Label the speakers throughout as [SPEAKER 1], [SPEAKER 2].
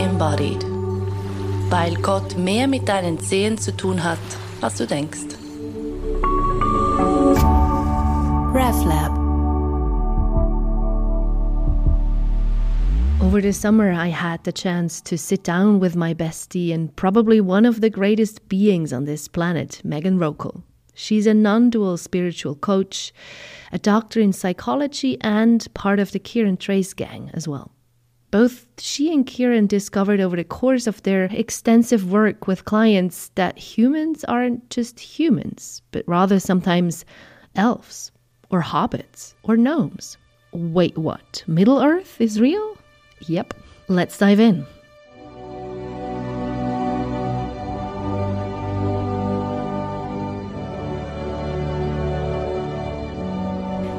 [SPEAKER 1] embodied. Weil Gott mehr mit deinen Zehen zu tun hat, als du denkst. RefLab
[SPEAKER 2] Over the summer, I had the chance to sit down with my bestie and probably one of the greatest beings on this planet, Meghan Roekle. She's a non dual spiritual coach, a doctor in psychology, and part of the Kiran Trace gang as well. Both she and Kiran discovered over the course of their extensive work with clients that humans aren't just humans, but rather sometimes elves, or hobbits, or gnomes. Wait, what? Middle Earth is real? Yep. Let's dive in.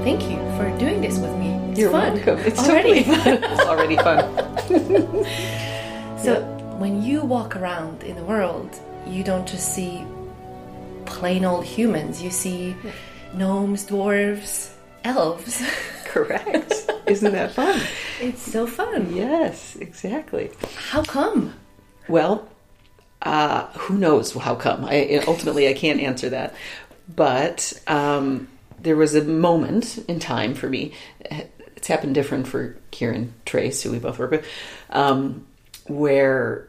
[SPEAKER 2] Thank you for doing this with me. It's
[SPEAKER 3] You're
[SPEAKER 2] fun.
[SPEAKER 3] welcome. It's
[SPEAKER 2] already
[SPEAKER 3] totally fun. it's already fun.
[SPEAKER 2] So, when you walk around in the world, you don't just see plain old humans. You see gnomes, dwarves, elves.
[SPEAKER 3] Correct. Isn't that fun?
[SPEAKER 2] it's so fun.
[SPEAKER 3] Yes, exactly.
[SPEAKER 2] How come?
[SPEAKER 3] Well, uh, who knows how come? I, ultimately, I can't answer that. But um, there was a moment in time for me. It's happened different for Kiran Trace, who we both work with, um, where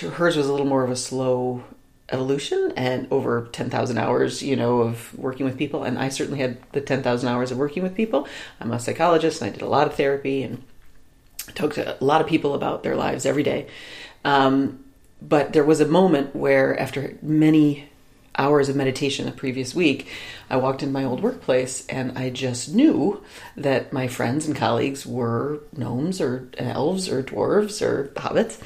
[SPEAKER 3] hers was a little more of a slow evolution and over 10,000 hours, you know, of working with people. And I certainly had the 10,000 hours of working with people. I'm a psychologist and I did a lot of therapy and talked to a lot of people about their lives every day. Um, but there was a moment where, after many hours of meditation the previous week, I walked in my old workplace and I just knew that my friends and colleagues were gnomes or elves or dwarves or hobbits.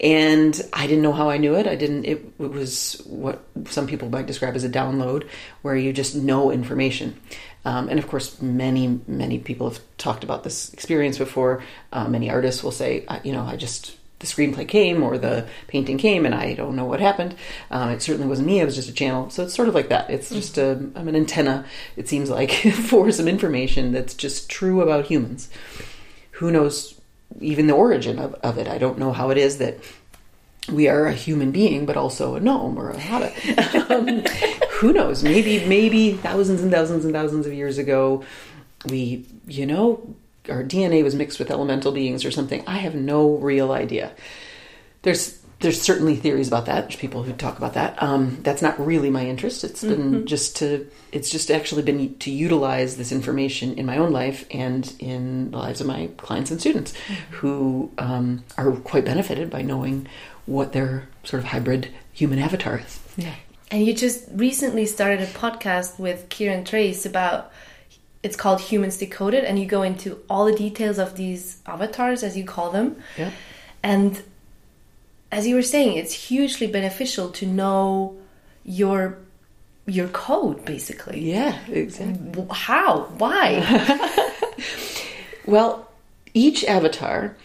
[SPEAKER 3] And I didn't know how I knew it. I didn't, it, it was what some people might describe as a download, where you just know information. Um, and of course, many, many people have talked about this experience before. Uh, many artists will say, you know, I just the screenplay came or the painting came and I don't know what happened. Um, it certainly wasn't me. It was just a channel. So it's sort of like that. It's just a, I'm an antenna, it seems like, for some information that's just true about humans. Who knows even the origin of, of it? I don't know how it is that we are a human being, but also a gnome or a hobbit. um, who knows? Maybe, maybe thousands and thousands and thousands of years ago, we, you know, our DNA was mixed with elemental beings or something. I have no real idea. There's there's certainly theories about that. There's people who talk about that. Um, that's not really my interest. It's been mm-hmm. just to it's just actually been to utilize this information in my own life and in the lives of my clients and students mm-hmm. who um, are quite benefited by knowing what their sort of hybrid human avatar is.
[SPEAKER 2] Yeah. And you just recently started a podcast with Kiran Trace about it's called Humans Decoded, and you go into all the details of these avatars, as you call them.
[SPEAKER 3] Yeah.
[SPEAKER 2] And as you were saying, it's hugely beneficial to know your your code, basically.
[SPEAKER 3] Yeah, exactly.
[SPEAKER 2] How? Why?
[SPEAKER 3] well, each avatar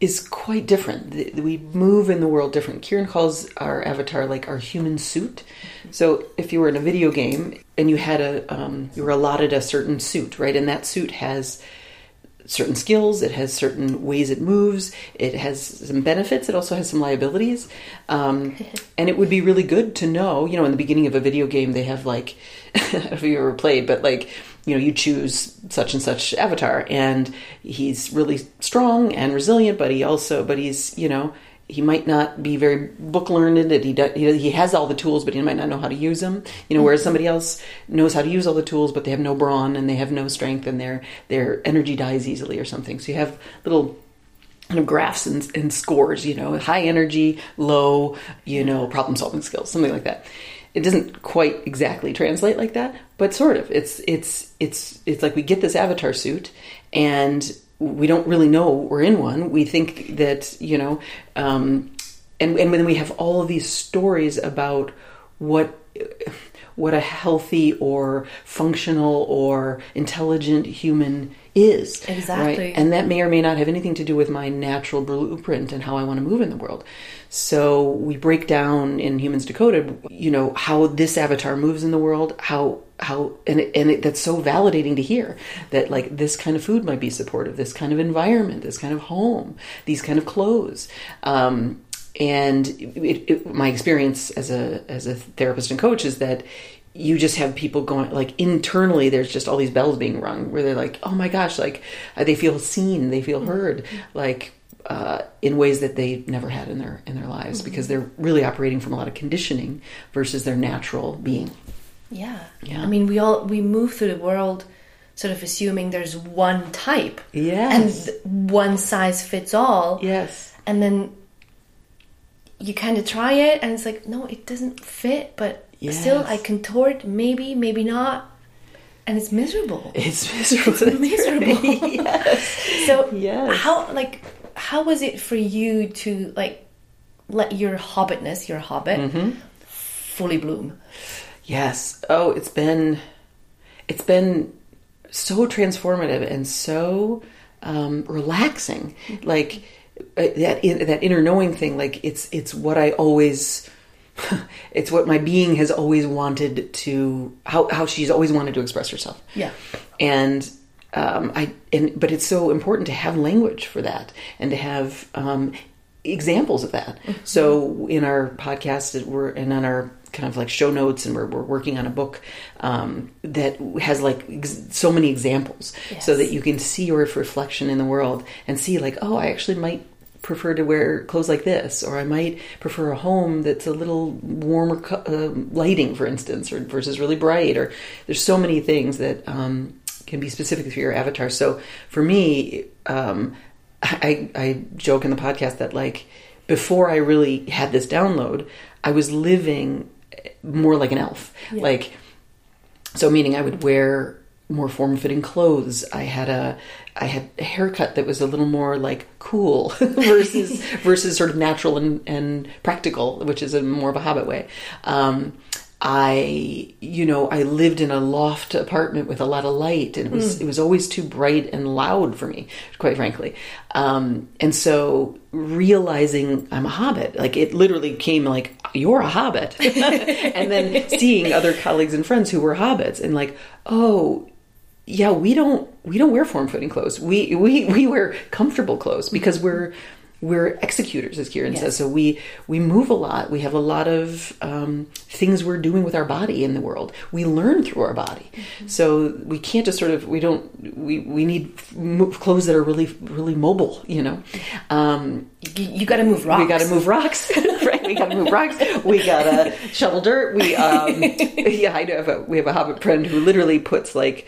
[SPEAKER 3] is quite different. We move in the world different. Kiran calls our avatar like our human suit. So if you were in a video game and you had a, um, you were allotted a certain suit, right, and that suit has certain skills, it has certain ways it moves, it has some benefits, it also has some liabilities. Um, and it would be really good to know, you know, in the beginning of a video game, they have like, I don't know if you ever played, but like, you know, you choose such and such avatar, and he's really strong and resilient, but he also, but he's, you know, he might not be very book learned he, does, he has all the tools but he might not know how to use them you know whereas somebody else knows how to use all the tools but they have no brawn and they have no strength and their their energy dies easily or something. So you have little kind of graphs and, and scores you know high energy low you know problem solving skills something like that it doesn't quite exactly translate like that but sort of it's it's it's it's like we get this avatar suit and we don't really know we're in one. We think that you know, um, and and when we have all of these stories about what what a healthy or functional or intelligent human is.
[SPEAKER 2] Exactly.
[SPEAKER 3] Right? And that may or may not have anything to do with my natural blueprint and how I want to move in the world. So we break down in Humans Decoded, you know, how this avatar moves in the world, how how and it, and it, that's so validating to hear that like this kind of food might be supportive, this kind of environment, this kind of home, these kind of clothes. Um, and it, it, my experience as a as a therapist and coach is that you just have people going like internally there's just all these bells being rung where they're like oh my gosh like uh, they feel seen they feel heard like uh, in ways that they never had in their in their lives because they're really operating from a lot of conditioning versus their natural being
[SPEAKER 2] Yeah.
[SPEAKER 3] Yeah.
[SPEAKER 2] I mean, we all we move through the world sort of assuming there's one type.
[SPEAKER 3] Yes.
[SPEAKER 2] And one size fits all.
[SPEAKER 3] yes
[SPEAKER 2] And then you kind of try it and it's like, no, it doesn't fit, but still I contort maybe, maybe not. And it's miserable.
[SPEAKER 3] it's miserable It's
[SPEAKER 2] miserable.
[SPEAKER 3] yes
[SPEAKER 2] So
[SPEAKER 3] Yes.
[SPEAKER 2] how like how was it for you to like let your hobbitness, your hobbit,
[SPEAKER 3] Mm-hmm.
[SPEAKER 2] fully bloom?
[SPEAKER 3] Yes. Oh, it's been it's been so transformative and so um, relaxing. Like uh, that in, that inner knowing thing. Like it's it's what I always. It's what my being has always wanted to how how she's always wanted to express herself.
[SPEAKER 2] Yeah.
[SPEAKER 3] and um, I and but it's so important to have language for that and to have um, examples of that. So in our podcast, we're and on our kind of like show notes, and we're we're working on a book um, that has like ex- so many examples, so that you can see your reflection in the world and see like, oh, I actually might prefer to wear clothes like this or i might prefer a home that's a little warmer co- uh, lighting for instance or versus really bright or there's so many things that um, can be specific for your avatar. So for me um, I, I joke in the podcast that like before i really had this download i was living more like an elf. Like so meaning I would wear more form-fitting clothes. I had a I had a haircut that was a little more like cool versus versus sort of natural and, and practical, which is a more of a hobbit way. Um, I you know I lived in a loft apartment with a lot of light, and it was it was always too bright and loud for me, quite frankly. Um, and so realizing I'm a hobbit, like it literally came like you're a hobbit, and then seeing other colleagues and friends who were hobbits, and like oh yeah, we don't we don't wear form fitting clothes. We we we wear comfortable clothes because we're we're executors, as Kiran says. So we we move a lot. We have a lot of um, things we're doing with our body in the world. We learn through our body. So we can't just sort of we don't we we need clothes that are really really mobile. You know. Um,
[SPEAKER 2] You, you got to move rocks.
[SPEAKER 3] we got to move rocks, right? We got to move rocks. We got to shovel dirt. We, um, yeah, I have a we have a hobbit friend who literally puts like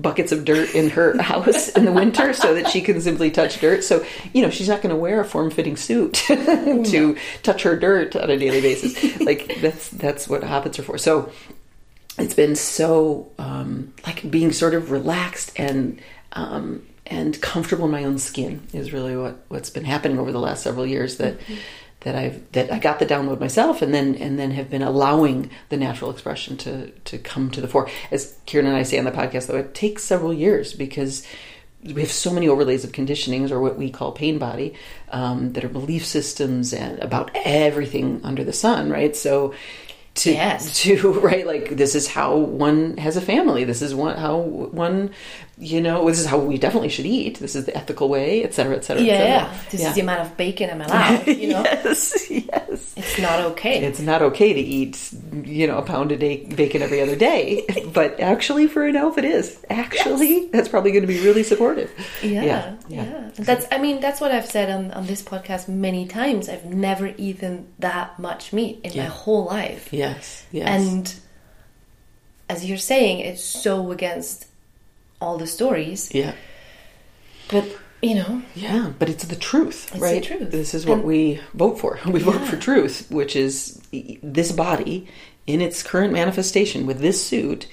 [SPEAKER 3] buckets of dirt in her house in the winter so that she can simply touch dirt. So you know she's not going to wear a form-fitting suit to touch her dirt on a daily basis. Like that's that's what hobbits are for. So it's been so um, like being sort of relaxed and um, and comfortable in my own skin is really what what's been happening over the last several years that that I've that I got the download myself and then and then have been allowing the natural expression to to come to the fore. As Kiran and I say on the podcast though it takes several years because we have so many overlays of conditionings or what we call pain body um, that are belief systems and about everything under the sun right? So to
[SPEAKER 2] Yes.
[SPEAKER 3] to right like this is how one has a family. This is one how one you know this is how we definitely should eat. This is the ethical way et cetera et cetera et
[SPEAKER 2] Yeah, yeah. This is the amount of bacon I'm allowed. You know,
[SPEAKER 3] yes yes.
[SPEAKER 2] It's not okay.
[SPEAKER 3] it's not okay to eat you know a pound a day bacon every other day. But actually for an elf it is. Actually that's probably going to be really supportive.
[SPEAKER 2] Yeah,
[SPEAKER 3] yeah,
[SPEAKER 2] yeah, That's. I mean, that's what I've said on on this podcast many times. I've never eaten that much meat in my whole life,
[SPEAKER 3] yes yes.
[SPEAKER 2] And as you're saying, it's so against all the stories.
[SPEAKER 3] yeah
[SPEAKER 2] But you know,
[SPEAKER 3] Yeah, but it's the truth,
[SPEAKER 2] the
[SPEAKER 3] right?
[SPEAKER 2] truth.
[SPEAKER 3] This is what
[SPEAKER 2] And-
[SPEAKER 3] we vote for. We vote for truth, which is this body in its current manifestation with this suit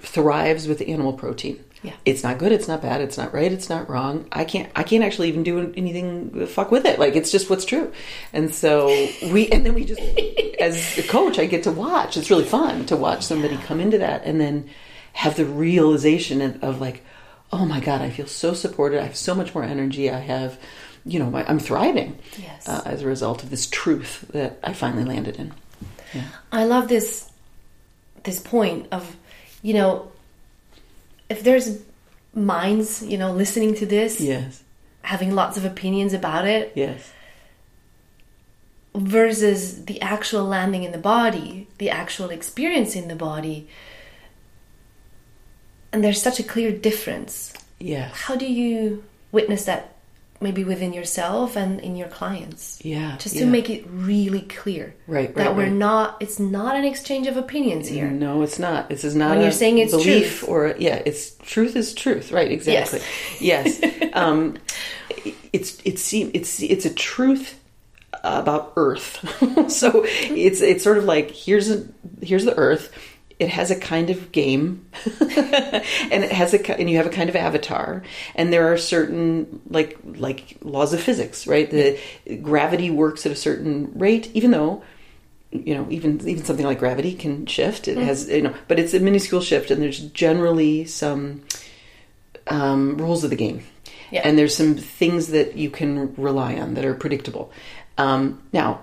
[SPEAKER 3] thrives with animal protein.
[SPEAKER 2] Yeah.
[SPEAKER 3] It's not good, it's not bad, it's not right, it's not wrong. I can't I can't actually even do anything fuck with it. Like it's just what's true. And so we and then we just as a coach I get to watch. It's really fun to watch somebody come into that and then have the realization of, of like, oh my god, I feel so supported. I have so much more energy. I have you know, I'm thriving
[SPEAKER 2] Yes.
[SPEAKER 3] uh, as a result of this truth that I finally landed in. Yeah.
[SPEAKER 2] I love this this point of you know if there's minds you know listening to this
[SPEAKER 3] Yes.
[SPEAKER 2] having lots of opinions about it
[SPEAKER 3] Yes.
[SPEAKER 2] versus the actual landing in the body the actual experience in the body and there's such a clear difference
[SPEAKER 3] Yeah.
[SPEAKER 2] how do you witness that maybe within yourself and in your clients
[SPEAKER 3] Yeah.
[SPEAKER 2] just to
[SPEAKER 3] yeah.
[SPEAKER 2] make it really clear
[SPEAKER 3] Right,
[SPEAKER 2] that
[SPEAKER 3] right,
[SPEAKER 2] we're
[SPEAKER 3] right.
[SPEAKER 2] not it's not an exchange of opinions here
[SPEAKER 3] No, it's not. This is not
[SPEAKER 2] When you're saying it's
[SPEAKER 3] belief
[SPEAKER 2] truth.
[SPEAKER 3] or yeah, it's truth is truth. Right? Exactly. Yes. um, it's it's it's it's a truth about Earth. so it's it's sort of like here's a here's the Earth. It has a kind of game, and it has a and you have a kind of avatar, and there are certain like like laws of physics, right? The gravity works at a certain rate, even though you know even even something like gravity can shift it has you know but it's a minuscule shift and there's generally some um, rules of the game
[SPEAKER 2] Yeah.
[SPEAKER 3] and there's some things that you can rely on that are predictable um, now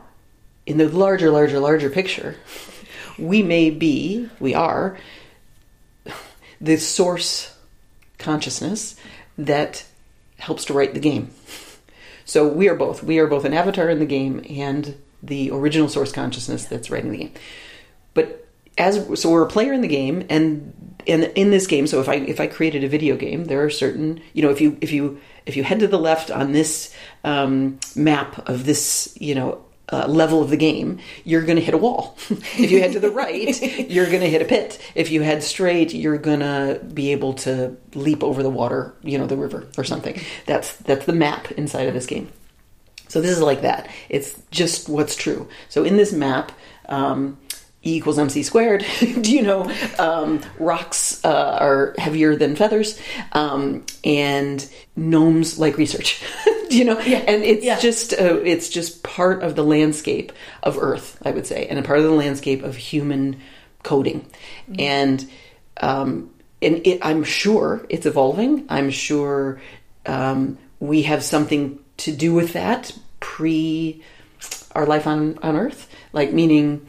[SPEAKER 3] in the larger larger larger picture we may be we are the source consciousness that helps to write the game so we are both. We are both an avatar in the game and the original source consciousness that's writing the game. But as so we're a player in the game and and in this game, so if I if I created a video game, there are certain you know if you if you if you head to the left on this um, map of this you know uh, level of the game, you're going to hit a wall. if you head to the right, you're going to hit a pit. If you head straight, you're going to be able to leap over the water, you know, the river or something. That's that's the map inside of this game. So this is like that. It's just what's true. So in this map, um, E equals mc squared. Do you know um, rocks uh, are heavier than feathers, um, and gnomes like research. You know?
[SPEAKER 2] Yeah.
[SPEAKER 3] And it's
[SPEAKER 2] Yeah.
[SPEAKER 3] just uh, it's just part of the landscape of Earth, I would say, and a part of the landscape of human coding, and um, and it, I'm sure it's evolving. I'm sure um, we have something to do with that pre our life on on Earth, like meaning.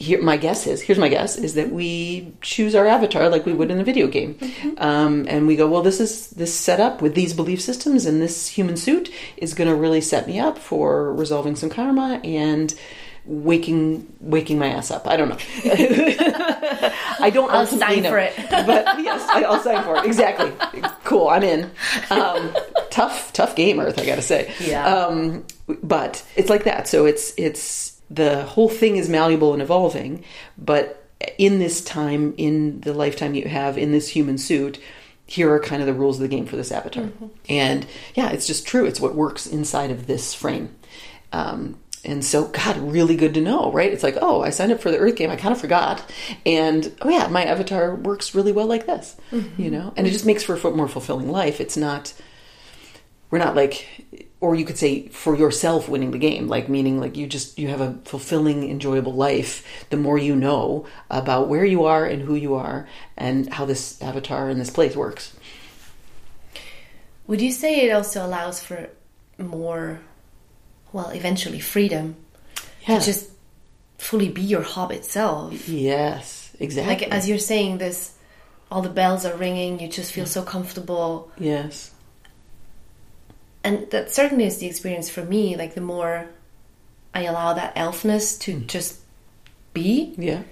[SPEAKER 3] Here, my guess is here's my guess is that we choose our avatar like we would in a video game, um, and we go, well, this is this setup with these belief systems and this human suit is going to really set me up for resolving some karma and waking waking my ass up. I don't know. I don't.
[SPEAKER 2] I'll sign
[SPEAKER 3] know.
[SPEAKER 2] for it.
[SPEAKER 3] but yes, I- I'll sign for it. Exactly. Cool. I'm in. Um, tough, tough game, Earth. I got to say.
[SPEAKER 2] Yeah.
[SPEAKER 3] Um, but it's like that. So it's it's the whole thing is malleable and evolving, but in this time, in the lifetime you have in this human suit. Here are kind of the rules of the game for this avatar, and yeah, it's just true. It's what works inside of this frame. Um, and so, God, really good to know, right? It's like, oh, I signed up for the Earth game. I kind of forgot. And oh, yeah, my avatar works really well like this, you know? And it just makes for a more fulfilling life. It's not, we're not like, or you could say for yourself winning the game, like meaning like you just, you have a fulfilling, enjoyable life the more you know about where you are and who you are and how this avatar and this place works.
[SPEAKER 2] Would you say it also allows for more, well, eventually freedom
[SPEAKER 3] Yeah.
[SPEAKER 2] to just fully be your hobbit self?
[SPEAKER 3] Yes, exactly.
[SPEAKER 2] Like as you're saying this, all the bells are ringing. You just feel so comfortable,
[SPEAKER 3] yes.
[SPEAKER 2] And that certainly is the experience for me. Like the more I allow that elfness to mm. just be,
[SPEAKER 3] Yeah.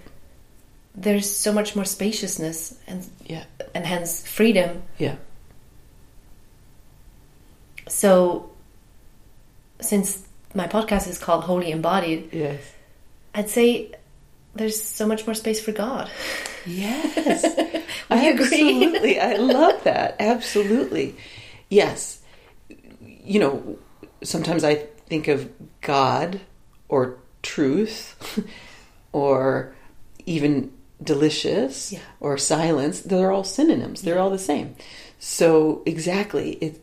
[SPEAKER 2] there's so much more spaciousness and
[SPEAKER 3] Yeah.
[SPEAKER 2] and hence freedom.
[SPEAKER 3] Yeah.
[SPEAKER 2] So, since my podcast is called Holy Embodied,
[SPEAKER 3] Yes.
[SPEAKER 2] I'd say there's so much more space for God.
[SPEAKER 3] Yes.
[SPEAKER 2] I agree?
[SPEAKER 3] Absolutely. I love that. Absolutely. Yes. You know, sometimes I think of God or truth or even delicious
[SPEAKER 2] Yeah.
[SPEAKER 3] or silence, they're all synonyms. They're all the same. So exactly, it,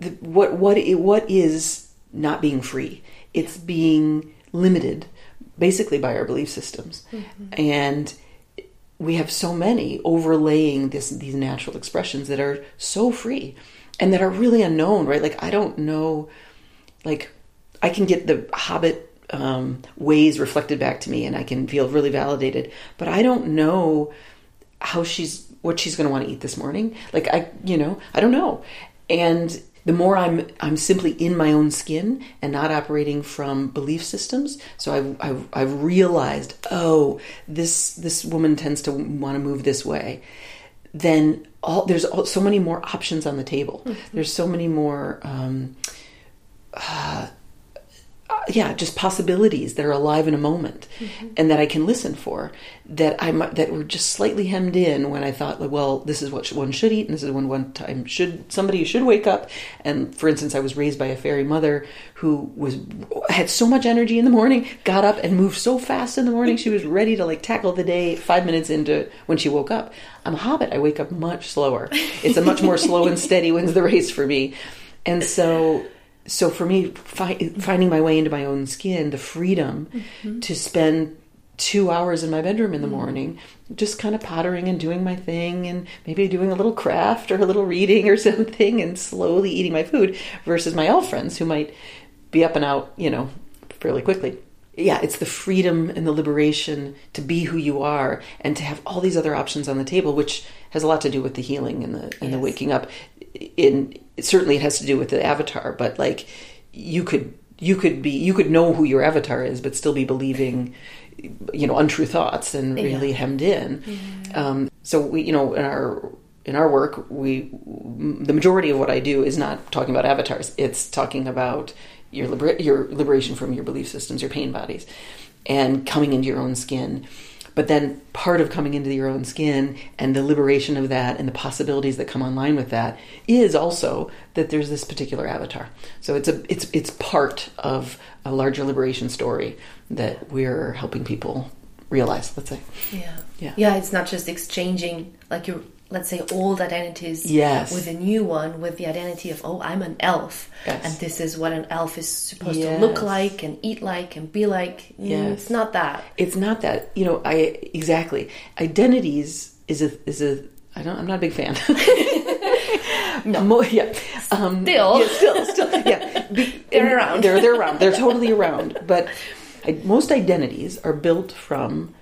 [SPEAKER 3] the, what what i- what is not being free? It's being limited, basically by our belief systems, mm-hmm. and we have so many overlaying this these natural expressions that are so free and that are really unknown. Right? Like I don't know, like I can get the Hobbit um, ways reflected back to me, and I can feel really validated. But I don't know how she's what she's going to want to eat this morning. Like I, you know, I don't know. And the more I'm I'm simply in my own skin and not operating from belief systems. So I've I've, I've realized, oh, this this woman tends to want to move this way. Then all there's all, so many more options on the table. There's so many more. Um, yeah, just possibilities that are alive in a moment, mm-hmm. and that I can listen for. That I that were just slightly hemmed in when I thought, like, well, this is what one should eat, and this is when one time should somebody should wake up. And for instance, I was raised by a fairy mother who was had so much energy in the morning, got up and moved so fast in the morning. She was ready to like tackle the day five minutes into when she woke up. I'm a hobbit. I wake up much slower. It's a much more slow and steady wins the race for me, and so so for me fi- finding my way into my own skin the freedom mm-hmm. to spend two hours in my bedroom in the mm. morning just kind of pottering and doing my thing and maybe doing a little craft or a little reading or something and slowly eating my food versus my elf friends who might be up and out you know fairly quickly. Yeah it's the freedom and the liberation to be who you are and to have all these other options on the table which has a lot to do with the healing and the and the waking up in certainly it has to do with the avatar but like you could you could be you could know who your avatar is but still be believing you know untrue thoughts and really hemmed in. Um, so we you know in our in our work we the majority of what i do is not talking about avatars. It's talking about your liber- your liberation from your belief systems your pain bodies and coming into your own skin but then part of coming into your own skin and the liberation of that and the possibilities that come online with that is also that there's this particular avatar. So it's a it's it's part of a larger liberation story that we're helping people realize, let's say.
[SPEAKER 2] Yeah.
[SPEAKER 3] Yeah.
[SPEAKER 2] Yeah, it's not just exchanging like your let's say old identities
[SPEAKER 3] Yes.
[SPEAKER 2] with a new one with the identity of oh I'm an elf
[SPEAKER 3] Yes.
[SPEAKER 2] and this is what an elf is supposed to look like and eat like and be like. Mm,
[SPEAKER 3] Yes.
[SPEAKER 2] It's not that.
[SPEAKER 3] It's not that, you know, I exactly. Identities is a is a I don't I'm not a big fan. no. yeah. Um,
[SPEAKER 2] Still.
[SPEAKER 3] yeah, still, still, yeah. Be-
[SPEAKER 2] They're around.
[SPEAKER 3] They're they're around. They're totally around. But I, most identities are built from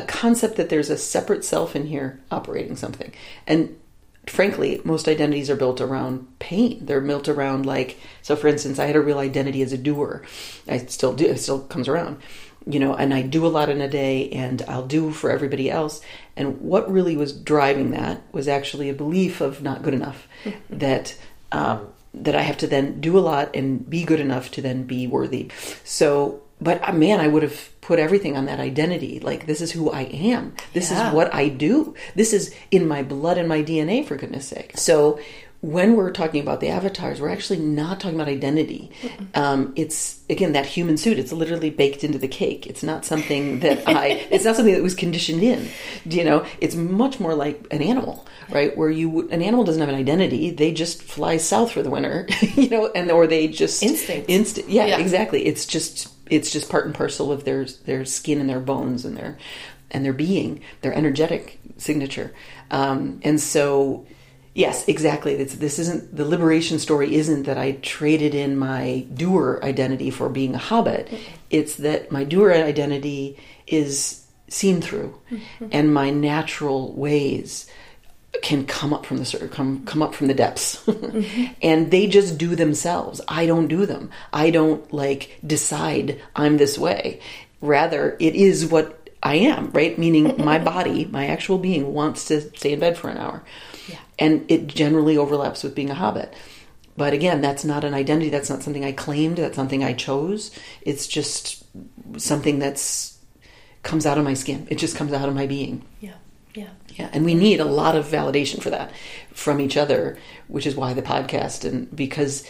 [SPEAKER 3] a concept that there's a separate self in here operating something. And frankly, most identities are built around pain. They're built around like so for instance, I had a real identity as a doer. I still do, it still comes around. You know, and I do a lot in a day and I'll do for everybody else. And what really was driving that was actually a belief of not good enough. that um, that I have to then do a lot and be good enough to then be worthy. So, but uh, man, I would have put everything on that identity. Like, this is who I am. This
[SPEAKER 2] Yeah.
[SPEAKER 3] is what I do. This is in my blood and my DNA, for goodness sake. So, when we're talking about the avatars, we're actually not talking about identity. Um, it's again that human suit. It's literally baked into the cake. It's not something that I. It's not something that was conditioned in. You know, it's much more like an animal, right? Where you an animal doesn't have an identity. They just fly south for the winter, you know, and or they just
[SPEAKER 2] Instinct.
[SPEAKER 3] Instinct. Yeah,
[SPEAKER 2] Yeah.
[SPEAKER 3] exactly. It's just it's just part and parcel of their their skin and their bones and their and their being, their energetic signature. Um, and so Yes, exactly. It's, this isn't the liberation story. Isn't that I traded in my doer identity for being a hobbit? It's that my doer identity is seen through, and my natural ways can come up from the come come up from the depths, mm-hmm. and they just do themselves. I don't do them. I don't like decide I'm this way. Rather, it is what I am. Right, meaning my body, my actual being, wants to stay in bed for an hour and it generally overlaps with being a hobbit. But again, that's not an identity. That's not something I claimed. That's something I chose. It's just something that's comes out of my skin. It just comes out of my being.
[SPEAKER 2] Yeah. Yeah.
[SPEAKER 3] And we need a lot of validation for that from each other, which is why the podcast and because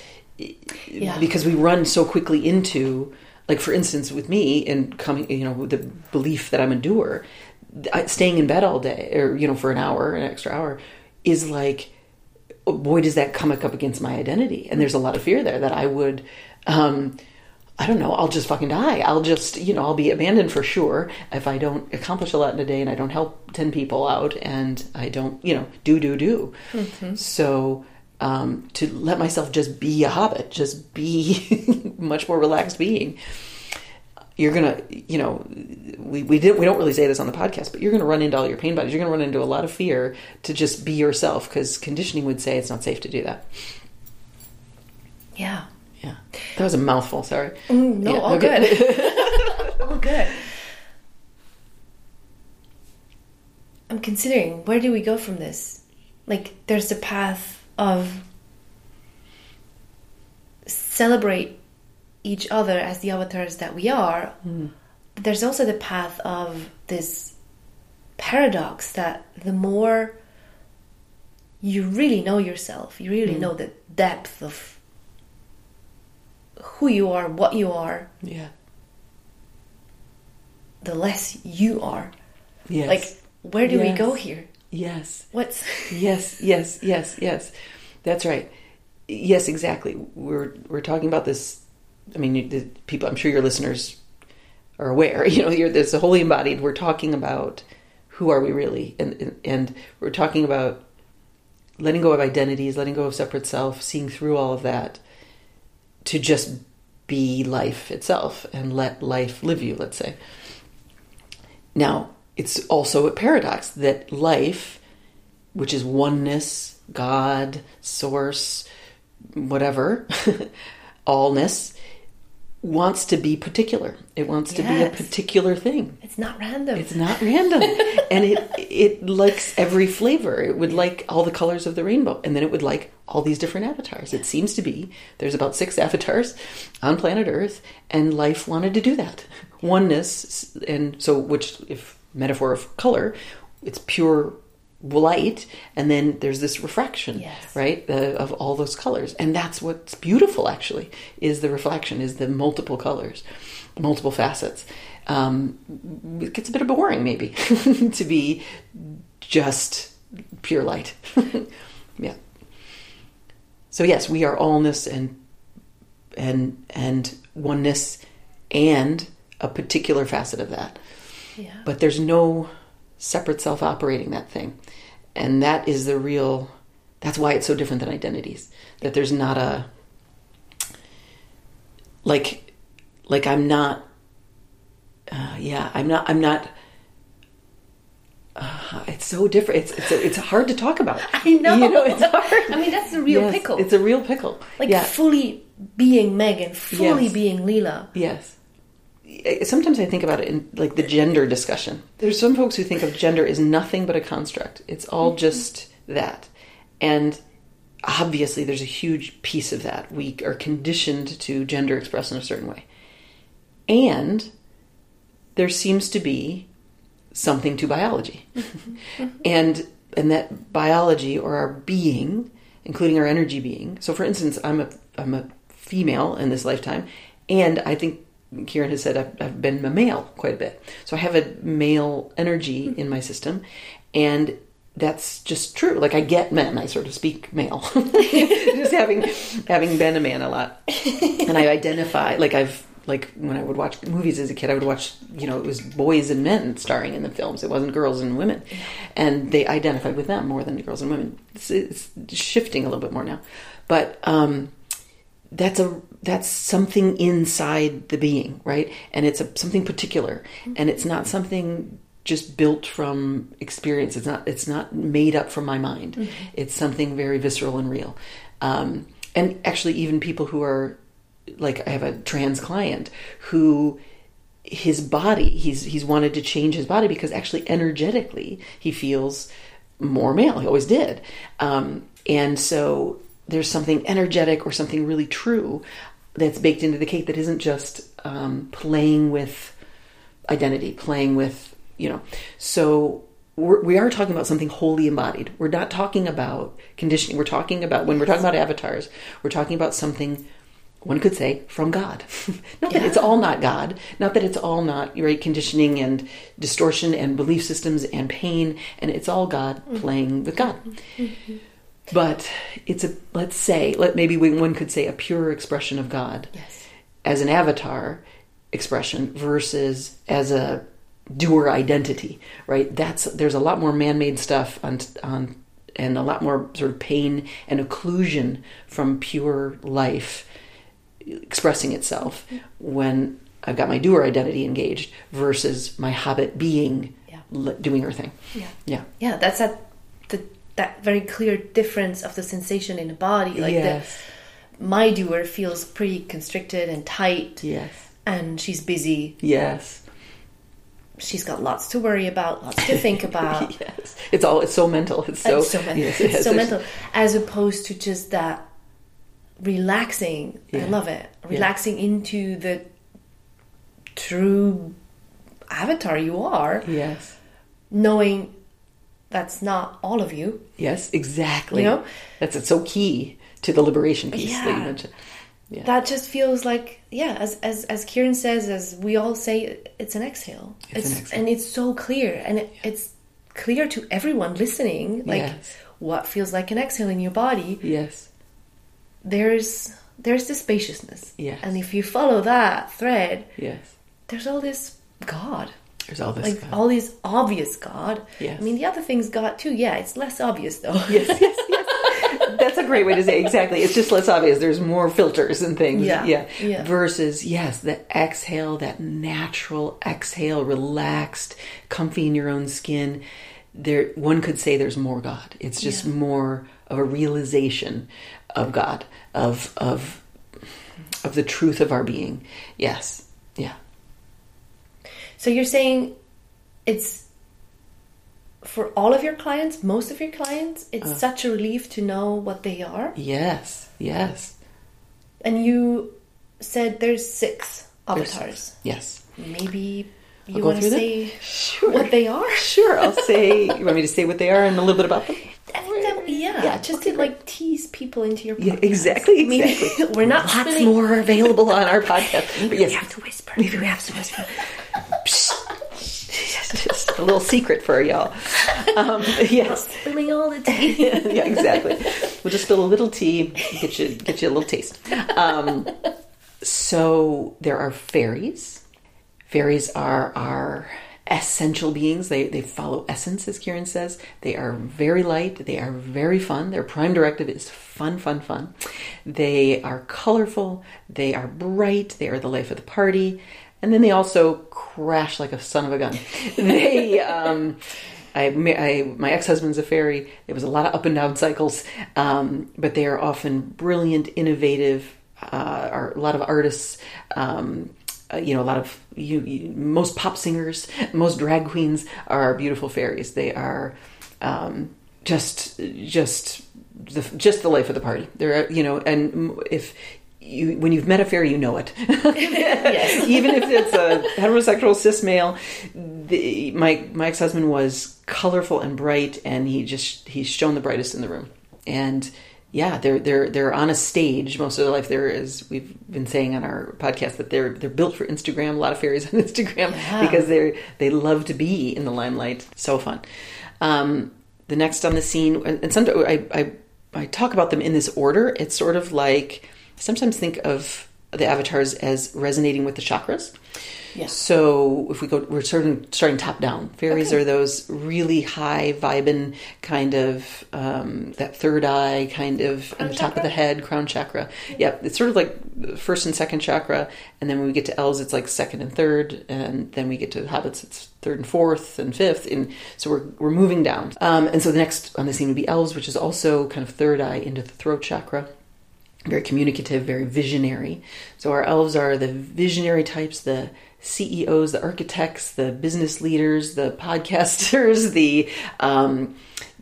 [SPEAKER 2] Yeah.
[SPEAKER 3] because we run so quickly into like for instance with me and coming you know with the belief that I'm a doer staying in bed all day or you know for an hour an extra hour is like boy does that come up against my identity and there's a lot of fear there that i would um i don't know i'll just fucking die. I'll just you know i'll be abandoned for sure if i don't accomplish a lot in a day and i don't help 10 people out and i don't you know do do do. So um, to let myself just be a hobbit just be much more relaxed being you're gonna you know we, we didn't we don't really say this on the podcast but you're gonna run into all your pain bodies. You're gonna run into a lot of fear to just be yourself because conditioning would say it's not safe to do that.
[SPEAKER 2] Yeah.
[SPEAKER 3] Yeah that was a mouthful sorry
[SPEAKER 2] Mm, no,
[SPEAKER 3] Yeah,
[SPEAKER 2] all
[SPEAKER 3] okay.
[SPEAKER 2] good. all good. I'm considering where do we go from this? Like, there's the path of celebrate each other as the avatars that we are. But there's also the path of this paradox that the more you really know yourself, you really know the depth of who you are, what you are,
[SPEAKER 3] yeah.
[SPEAKER 2] the less you are.
[SPEAKER 3] yes.
[SPEAKER 2] Like, where do we go here?
[SPEAKER 3] yes.
[SPEAKER 2] What's
[SPEAKER 3] yes yes yes yes. That's right. Yes exactly. We're we're talking about this i mean the people i'm sure your listeners are aware you know you're this wholly embodied. We're talking about who are we really? And and, and we're talking about letting go of identities letting go of separate self seeing through all of that to just be life itself and let life live you let's say. Now it's also a paradox that life which is oneness, God, source, whatever, allness, wants to be particular. It wants to be a particular thing.
[SPEAKER 2] it's not random.
[SPEAKER 3] It's not random. and it it likes every flavor. It would like all the colors of the rainbow. And then it would like all these different avatars. It seems to be there's about six avatars on planet Earth, and life wanted to do that. Oneness and so which if metaphor of color, it's pure light and then there's this refraction
[SPEAKER 2] Yes.
[SPEAKER 3] right uh, of all those colors. And that's what's beautiful actually is the reflection is the multiple colors multiple facets. Um, it gets a bit of boring maybe to be just pure light. Yeah. So yes we are allness and and and oneness and a particular facet of that.
[SPEAKER 2] Yeah.
[SPEAKER 3] but there's no separate self operating that thing and that is the real that's why it's so different than identities that there's not a like like i'm not uh, yeah i'm not i'm not uh, it's so different it's it's, it's hard to talk about
[SPEAKER 2] I know.
[SPEAKER 3] you know it's hard
[SPEAKER 2] I mean, that's the real
[SPEAKER 3] Yes,
[SPEAKER 2] pickle.
[SPEAKER 3] it's a real pickle
[SPEAKER 2] like
[SPEAKER 3] yeah
[SPEAKER 2] fully being Meghan, fully
[SPEAKER 3] Yes.
[SPEAKER 2] being Leela.
[SPEAKER 3] Yes. Sometimes I think about it in like the gender discussion. There's some folks who think of gender as nothing but a construct. It's all mm-hmm. just that. And obviously there's a huge piece of that. We are conditioned to gender express in a certain way. And there seems to be something to biology. Mm-hmm. and and that biology or our being, including our energy being. So for instance, I'm a I'm a female in this lifetime, and I think Kiran has said I've, I've been a male quite a bit. So I have a male energy in my system, and that's just true. Like I get men, I sort of speak male, just having having been a man a lot, and I identify like I've like when I would watch movies as a kid, I would watch you know it was boys and men starring in the films. It wasn't girls and women, and they identified with them more than the girls and women. It's, it's shifting a little bit more now, but. um that's a that's something inside the being right? And it's a, something particular. And it's not something just built from experience. It's not it's not made up from my mind. It's something very visceral and real. Um, and actually even people who are like i have a trans client who his body he's he's wanted to change his body because actually energetically he feels more male. He always did. Um, and so there's something energetic or something really true that's baked into the cake that isn't just um, playing with identity, playing with, you know. So we're, we are talking about something wholly embodied. We're not talking about conditioning. We're talking about, when we're talking about avatars, we're talking about something one could say from God. not that it's all not God, not that it's all not right conditioning and distortion and belief systems and pain, and it's all God playing with God. But it's a let's say let maybe we, one could say a pure expression of God
[SPEAKER 2] Yes.
[SPEAKER 3] as an avatar expression versus as a doer identity, right? That's there's a lot more man-made stuff on on and a lot more sort of pain and occlusion from pure life expressing itself mm-hmm. when I've got my doer identity engaged versus my hobbit being
[SPEAKER 2] Yeah.
[SPEAKER 3] doing her thing.
[SPEAKER 2] Yeah.
[SPEAKER 3] Yeah.
[SPEAKER 2] Yeah, that's that that very clear difference of the sensation in the body. Like
[SPEAKER 3] yes.
[SPEAKER 2] the my doer feels pretty constricted and tight
[SPEAKER 3] Yes.
[SPEAKER 2] and she's busy.
[SPEAKER 3] Yes.
[SPEAKER 2] She's got lots to worry about, lots to think about.
[SPEAKER 3] yes. It's all it's so mental. It's so
[SPEAKER 2] it's so mental.
[SPEAKER 3] yes,
[SPEAKER 2] it's
[SPEAKER 3] yes,
[SPEAKER 2] so mental. As opposed to just that relaxing. I love it. Relaxing into the true avatar you are,
[SPEAKER 3] Yes.
[SPEAKER 2] knowing that's not all of you.
[SPEAKER 3] Yes, exactly.
[SPEAKER 2] You know?
[SPEAKER 3] That's it's so key to the liberation piece that you
[SPEAKER 2] Yeah.
[SPEAKER 3] mentioned. Yeah.
[SPEAKER 2] That just feels like yeah, as as as Kiran says, as we all say, it's an exhale.
[SPEAKER 3] It's an exhale.
[SPEAKER 2] and it's so clear, and it, it's clear to everyone listening. Like
[SPEAKER 3] Yes.
[SPEAKER 2] what feels like an exhale in your body.
[SPEAKER 3] yes.
[SPEAKER 2] There's there's the spaciousness.
[SPEAKER 3] Yes.
[SPEAKER 2] And if you follow that thread,
[SPEAKER 3] Yes.
[SPEAKER 2] there's all this God.
[SPEAKER 3] There's all this.
[SPEAKER 2] Like
[SPEAKER 3] kind-
[SPEAKER 2] all these obvious God.
[SPEAKER 3] Yes.
[SPEAKER 2] I mean the other things God too, yeah, it's less obvious though.
[SPEAKER 3] yes, yes, yes. That's a great way to say it. exactly. It's just less obvious. There's more filters and things.
[SPEAKER 2] Yeah,
[SPEAKER 3] Yeah.
[SPEAKER 2] yeah.
[SPEAKER 3] Versus, yes, the exhale, that natural exhale, relaxed, comfy in your own skin. There, one could say there's more God. It's just
[SPEAKER 2] Yeah.
[SPEAKER 3] more of a realization of God, of of of the truth of our being. Yes. Yeah.
[SPEAKER 2] So you're saying it's for all of your clients, most of your clients, it's
[SPEAKER 3] Uh.
[SPEAKER 2] such a relief to know what they are.
[SPEAKER 3] Yes. Yes.
[SPEAKER 2] And you said there's six
[SPEAKER 3] There's-
[SPEAKER 2] avatars.
[SPEAKER 3] Yes.
[SPEAKER 2] Maybe you want to say
[SPEAKER 3] Sure.
[SPEAKER 2] what they are?
[SPEAKER 3] Sure. I'll say. You want me to say what they are and a little bit about them?
[SPEAKER 2] I think that yeah,
[SPEAKER 3] Yeah,
[SPEAKER 2] just
[SPEAKER 3] okay,
[SPEAKER 2] to like tease people into your
[SPEAKER 3] Yeah,
[SPEAKER 2] podcast.
[SPEAKER 3] exactly,
[SPEAKER 2] I mean,
[SPEAKER 3] exactly.
[SPEAKER 2] we're not
[SPEAKER 3] Lots more available on our podcast. But
[SPEAKER 2] We
[SPEAKER 3] yes,
[SPEAKER 2] have to whisper. Maybe we have to whisper.
[SPEAKER 3] just a little secret for y'all. Um, yes,
[SPEAKER 2] Spilling all the tea.
[SPEAKER 3] yeah, exactly. We'll just spill a little tea, get you get you a little taste. Um, so there are fairies. Fairies are our essential beings. They they follow essence, as Kiran says. They are very light. They are very fun. Their prime directive is fun, fun, fun. They are colorful. They are bright. They are the life of the party. And then they also crash like a son of a gun. They um, I, I my ex husband's a fairy. There was a lot of up and down cycles, um, but they are often brilliant, innovative. Uh, are a lot of artists. Um, uh, you know, a lot of you, you. Most pop singers, most drag queens are beautiful fairies. They are um, just just the just the life of the party. There, you know, and if you when you've met a fairy, you know it. Even if it's a heterosexual cis male, the, my my ex husband was colorful and bright, and he just he's shown the brightest in the room. And yeah, they're they're they're on a stage most of their life. There is we've been saying on our podcast that they're they're built for Instagram. A lot of fairies on Instagram
[SPEAKER 2] Yeah.
[SPEAKER 3] because they they love to be in the limelight. So fun. Um, the next on the scene, and and sometimes I, I I talk about them in this order. It's sort of like I sometimes think of the avatars as resonating with the chakras.
[SPEAKER 2] Yeah.
[SPEAKER 3] So if we go, we're starting starting top down. Fairies
[SPEAKER 2] Okay.
[SPEAKER 3] are those really high vibing kind of um, that third eye kind of in the top of the head, crown chakra. Yeah, it's sort of like first and second chakra, and then when we get to elves, it's like second and third, and then we get to hobbits, it's third and fourth and fifth, and so we're we're moving down. Um, and so the next on the scene would be elves, which is also kind of third eye into the throat chakra very communicative, very visionary. So our elves are the visionary types, the CEOs, the architects, the business leaders, the podcasters, the um,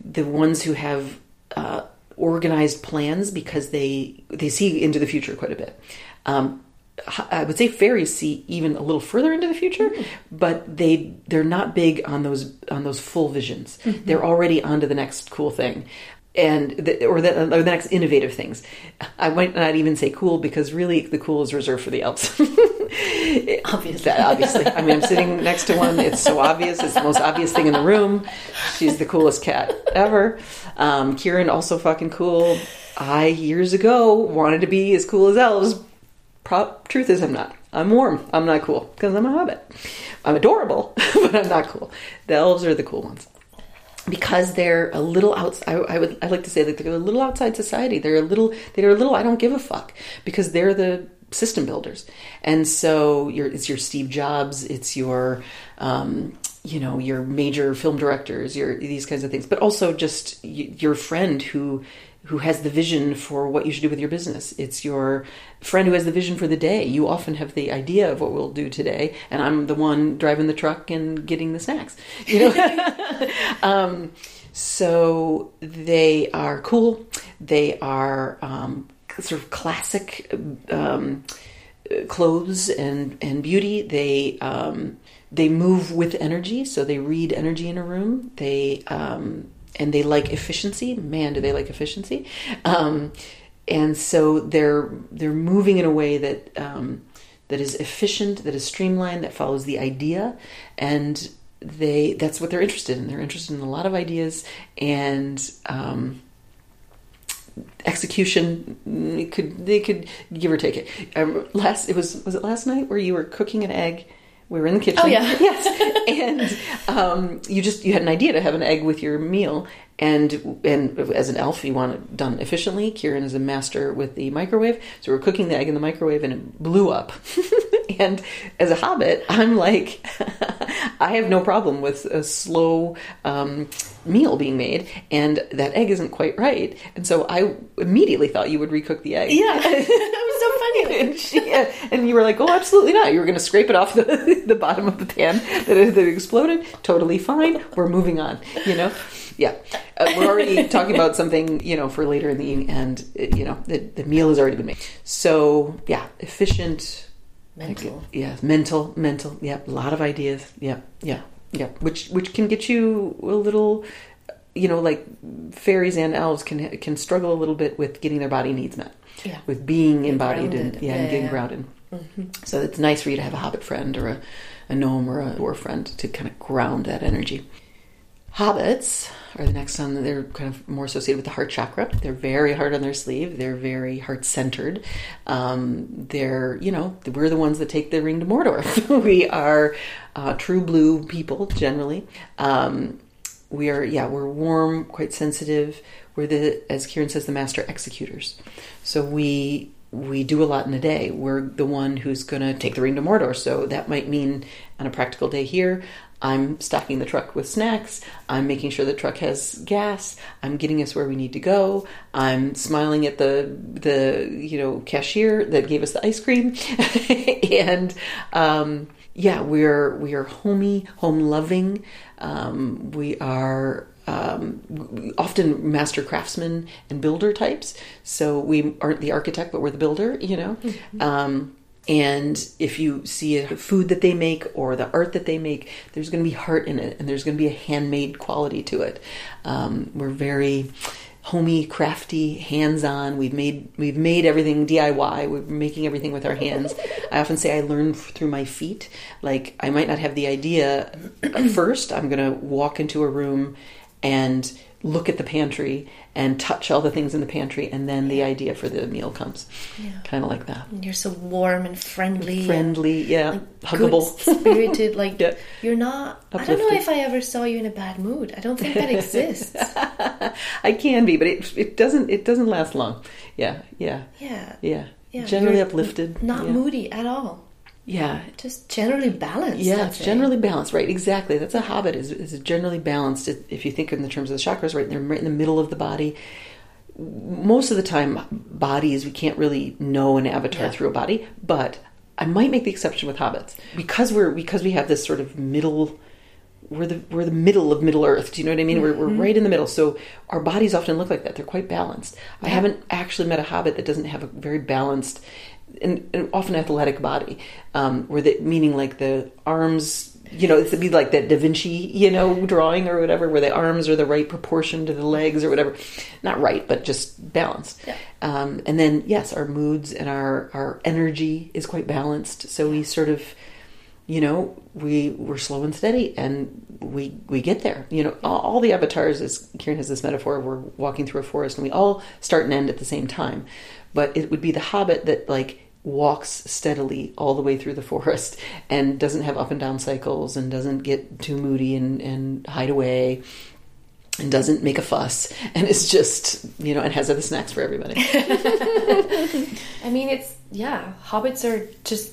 [SPEAKER 3] the ones who have uh, organized plans because they they see into the future quite a bit. Um, I would say fairies see even a little further into the future, but they they're not big on those on those full visions. They're already on to the next cool thing. And the, or, the, or the next innovative things. I might not even say cool because really the cool is reserved for the elves.
[SPEAKER 1] Obviously.
[SPEAKER 3] obviously. I mean, I'm sitting next to one. It's so obvious. It's the most obvious thing in the room. She's the coolest cat ever. Um, Kiran also fucking cool. I years ago wanted to be as cool as elves. Pro- truth is, I'm not. I'm warm. I'm not cool because I'm a hobbit. I'm adorable, but I'm not cool. The elves are the cool ones because they're a little outside. I, I, would I like to say that they're a little outside society. They're a little they're a little I don't give a fuck because they're the system builders, and so it's your Steve Jobs, it's your um, you know your major film directors, your these kinds of things, but also just your friend who who has the vision for what you should do with your business. It's your friend who has the vision for the day. You often have the idea of what we'll do today, and I'm the one driving the truck and getting the snacks. You know, um, so they are cool. They are um, sort of classic um, clothes and and beauty. They um, they move with energy, so they read energy in a room. They um, and they like efficiency. Man, do they like efficiency! Um, and so they're they're moving in a way that um, that is efficient, that is streamlined, that follows the idea, and they that's what they're interested in. They're interested in a lot of ideas and um, execution. Could they could give or take it. Um, last it was was it last night where you were cooking an egg. We were in the kitchen.
[SPEAKER 1] Oh, yeah.
[SPEAKER 3] yes. And um, you just you had an idea to have an egg with your meal, and and as an elf, you want it done efficiently. Kiran is a master with the microwave, so we're cooking the egg in the microwave, and it blew up. and as a hobbit, I'm like, I have no problem with a slow um, meal being made, and that egg isn't quite right, and so I immediately thought you would recook the egg.
[SPEAKER 1] Yeah, that was so funny.
[SPEAKER 3] And, she, and you were like, "Oh, absolutely not! You were going to scrape it off the, the bottom of the pan that that exploded. Totally fine. We're moving on." You know, yeah. Uh, we're already talking about something you know for later in the evening, and uh, you know the the meal has already been made. So yeah, efficient.
[SPEAKER 1] Mental.
[SPEAKER 3] Yeah, mental, mental. Yeah, a lot of ideas. Yeah, yeah, yeah. Which which can get you a little, you know, like fairies and elves can can struggle a little bit with getting their body needs met.
[SPEAKER 1] Yeah.
[SPEAKER 3] With being embodied and yeah,
[SPEAKER 1] Yeah,
[SPEAKER 3] and getting
[SPEAKER 1] yeah.
[SPEAKER 3] grounded. So it's nice for you to have a hobbit friend or a, a gnome or a dwarf friend to kind of ground that energy. Hobbits are the next one. They're kind of more associated with the heart chakra. They're very hard on their sleeve. They're very heart centered. Um, they're, you know, we're the ones that take the ring to Mordor. we are uh, true blue people generally. Um, we are, yeah, we're warm, quite sensitive. We're the, as Kiran says, the master executors. So we we do a lot in a day. We're the one who's going to take the ring to Mordor. So that might mean on a practical day here, I'm stocking the truck with snacks. I'm making sure the truck has gas. I'm getting us where we need to go. I'm smiling at the the you know cashier that gave us the ice cream, and um, yeah, we're we are homey, home loving. Um, we are um, often master craftsmen and builder types. So we aren't the architect, but we're the builder. You know. Um, and if you see a food that they make or the art that they make, there's going to be heart in it, and there's going to be a handmade quality to it. Um, we're very homey, crafty, hands-on. We've made we've made everything DIY. We're making everything with our hands. I often say I learn through my feet. Like I might not have the idea first. I'm going to walk into a room and look at the pantry and touch all the things in the pantry, and then the idea for the meal comes. Kind of like that
[SPEAKER 1] You're so warm and friendly.
[SPEAKER 3] friendly, yeah, huggable.
[SPEAKER 1] spirited. Like
[SPEAKER 3] Yeah.
[SPEAKER 1] you're not. I don't know if I ever saw you in a bad mood. I don't think that exists.
[SPEAKER 3] I can be, but it it doesn't it doesn't last long. Yeah, yeah,
[SPEAKER 1] Yeah.
[SPEAKER 3] yeah.
[SPEAKER 1] Yeah,
[SPEAKER 3] generally
[SPEAKER 1] you're
[SPEAKER 3] uplifted.
[SPEAKER 1] Not
[SPEAKER 3] yeah.
[SPEAKER 1] moody at all.
[SPEAKER 3] Yeah,
[SPEAKER 1] Just generally balanced.
[SPEAKER 3] yeah. It's generally balanced, right? Exactly. That's a hobbit. Is is generally balanced. If you think in the terms of the chakras, right? They're right in the middle of the body. Most of the time, bodies we can't really know an avatar
[SPEAKER 1] Yeah.
[SPEAKER 3] through a body, but I might make the exception with hobbits because we're because we have this sort of middle we're the we're the middle of Middle Earth. Do you know what I mean? We're, we're mm-hmm. right in the middle. So our bodies often look like that. They're quite balanced. I haven't actually met a hobbit that doesn't have a very balanced and, and often athletic body, um, where the meaning like the arms you know, it'd be like that Da Vinci, you know, drawing or whatever, where the arms are the right proportion to the legs or whatever. Not right, but just balanced.
[SPEAKER 4] Yeah.
[SPEAKER 3] Um, and then, yes, our moods and our, our energy is quite balanced. So we sort of, you know, we we're slow and steady, and we we get there. You know, all, all the avatars, as Kiran has this metaphor, we're walking through a forest, and we all start and end at the same time. But it would be the hobbit that like walks steadily all the way through the forest and doesn't have up and down cycles and doesn't get too moody and, and hide away and doesn't make a fuss and is just you know and has other snacks for everybody
[SPEAKER 4] I mean, it's yeah. Hobbits are just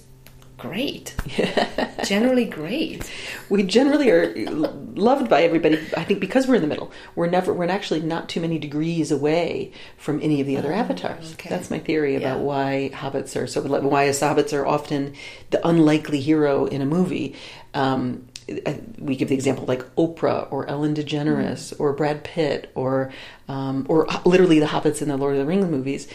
[SPEAKER 4] great. Generally great.
[SPEAKER 3] we generally are loved by everybody i think because we're in the middle we're never we're actually not too many degrees away from any of the other avatars
[SPEAKER 4] okay.
[SPEAKER 3] that's my theory about
[SPEAKER 4] Yeah.
[SPEAKER 3] why hobbits are so why hobbits are often the unlikely hero in a movie um, we give the example like Oprah or Ellen DeGeneres or Brad Pitt or um, or literally the hobbits in the Lord of the Rings movies.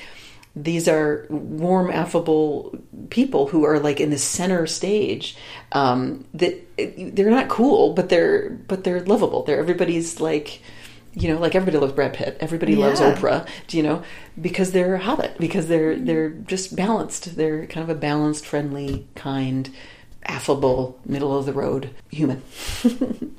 [SPEAKER 3] These are warm, affable people who are like in the center stage. Um, that they're not cool, but they're but they're lovable. They're everybody's like you know, like everybody loves Brad Pitt. Everybody loves Oprah. Do you know? Because they're a hobbit. Because they're they're just balanced. They're kind of a balanced, friendly, kind, affable, middle of the road human.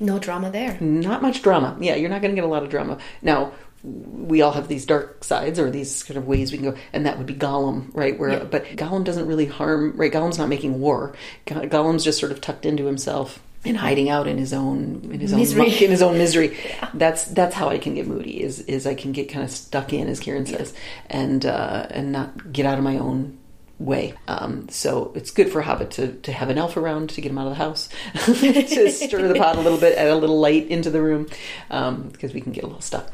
[SPEAKER 4] No drama there.
[SPEAKER 3] Not much drama. Yeah, you're not going to get a lot of drama. Now, we all have these dark sides or these kind of ways we can go, and that would be Gollum, right? Where,
[SPEAKER 4] Yeah.
[SPEAKER 3] but Gollum doesn't really harm. Right? Gollum's not making war. Go- Gollum's just sort of tucked into himself and hiding out in his own in his
[SPEAKER 4] Misery.
[SPEAKER 3] own in his own misery. That's that's how I can get moody. Is is I can get kind of stuck in, as Kiran says, and uh, and not get out of my own way. Um, so it's good for a hobbit to, to have an elf around to get him out of the house, to stir the pot a little bit, add a little light into the room, um, because we can get a little stuck.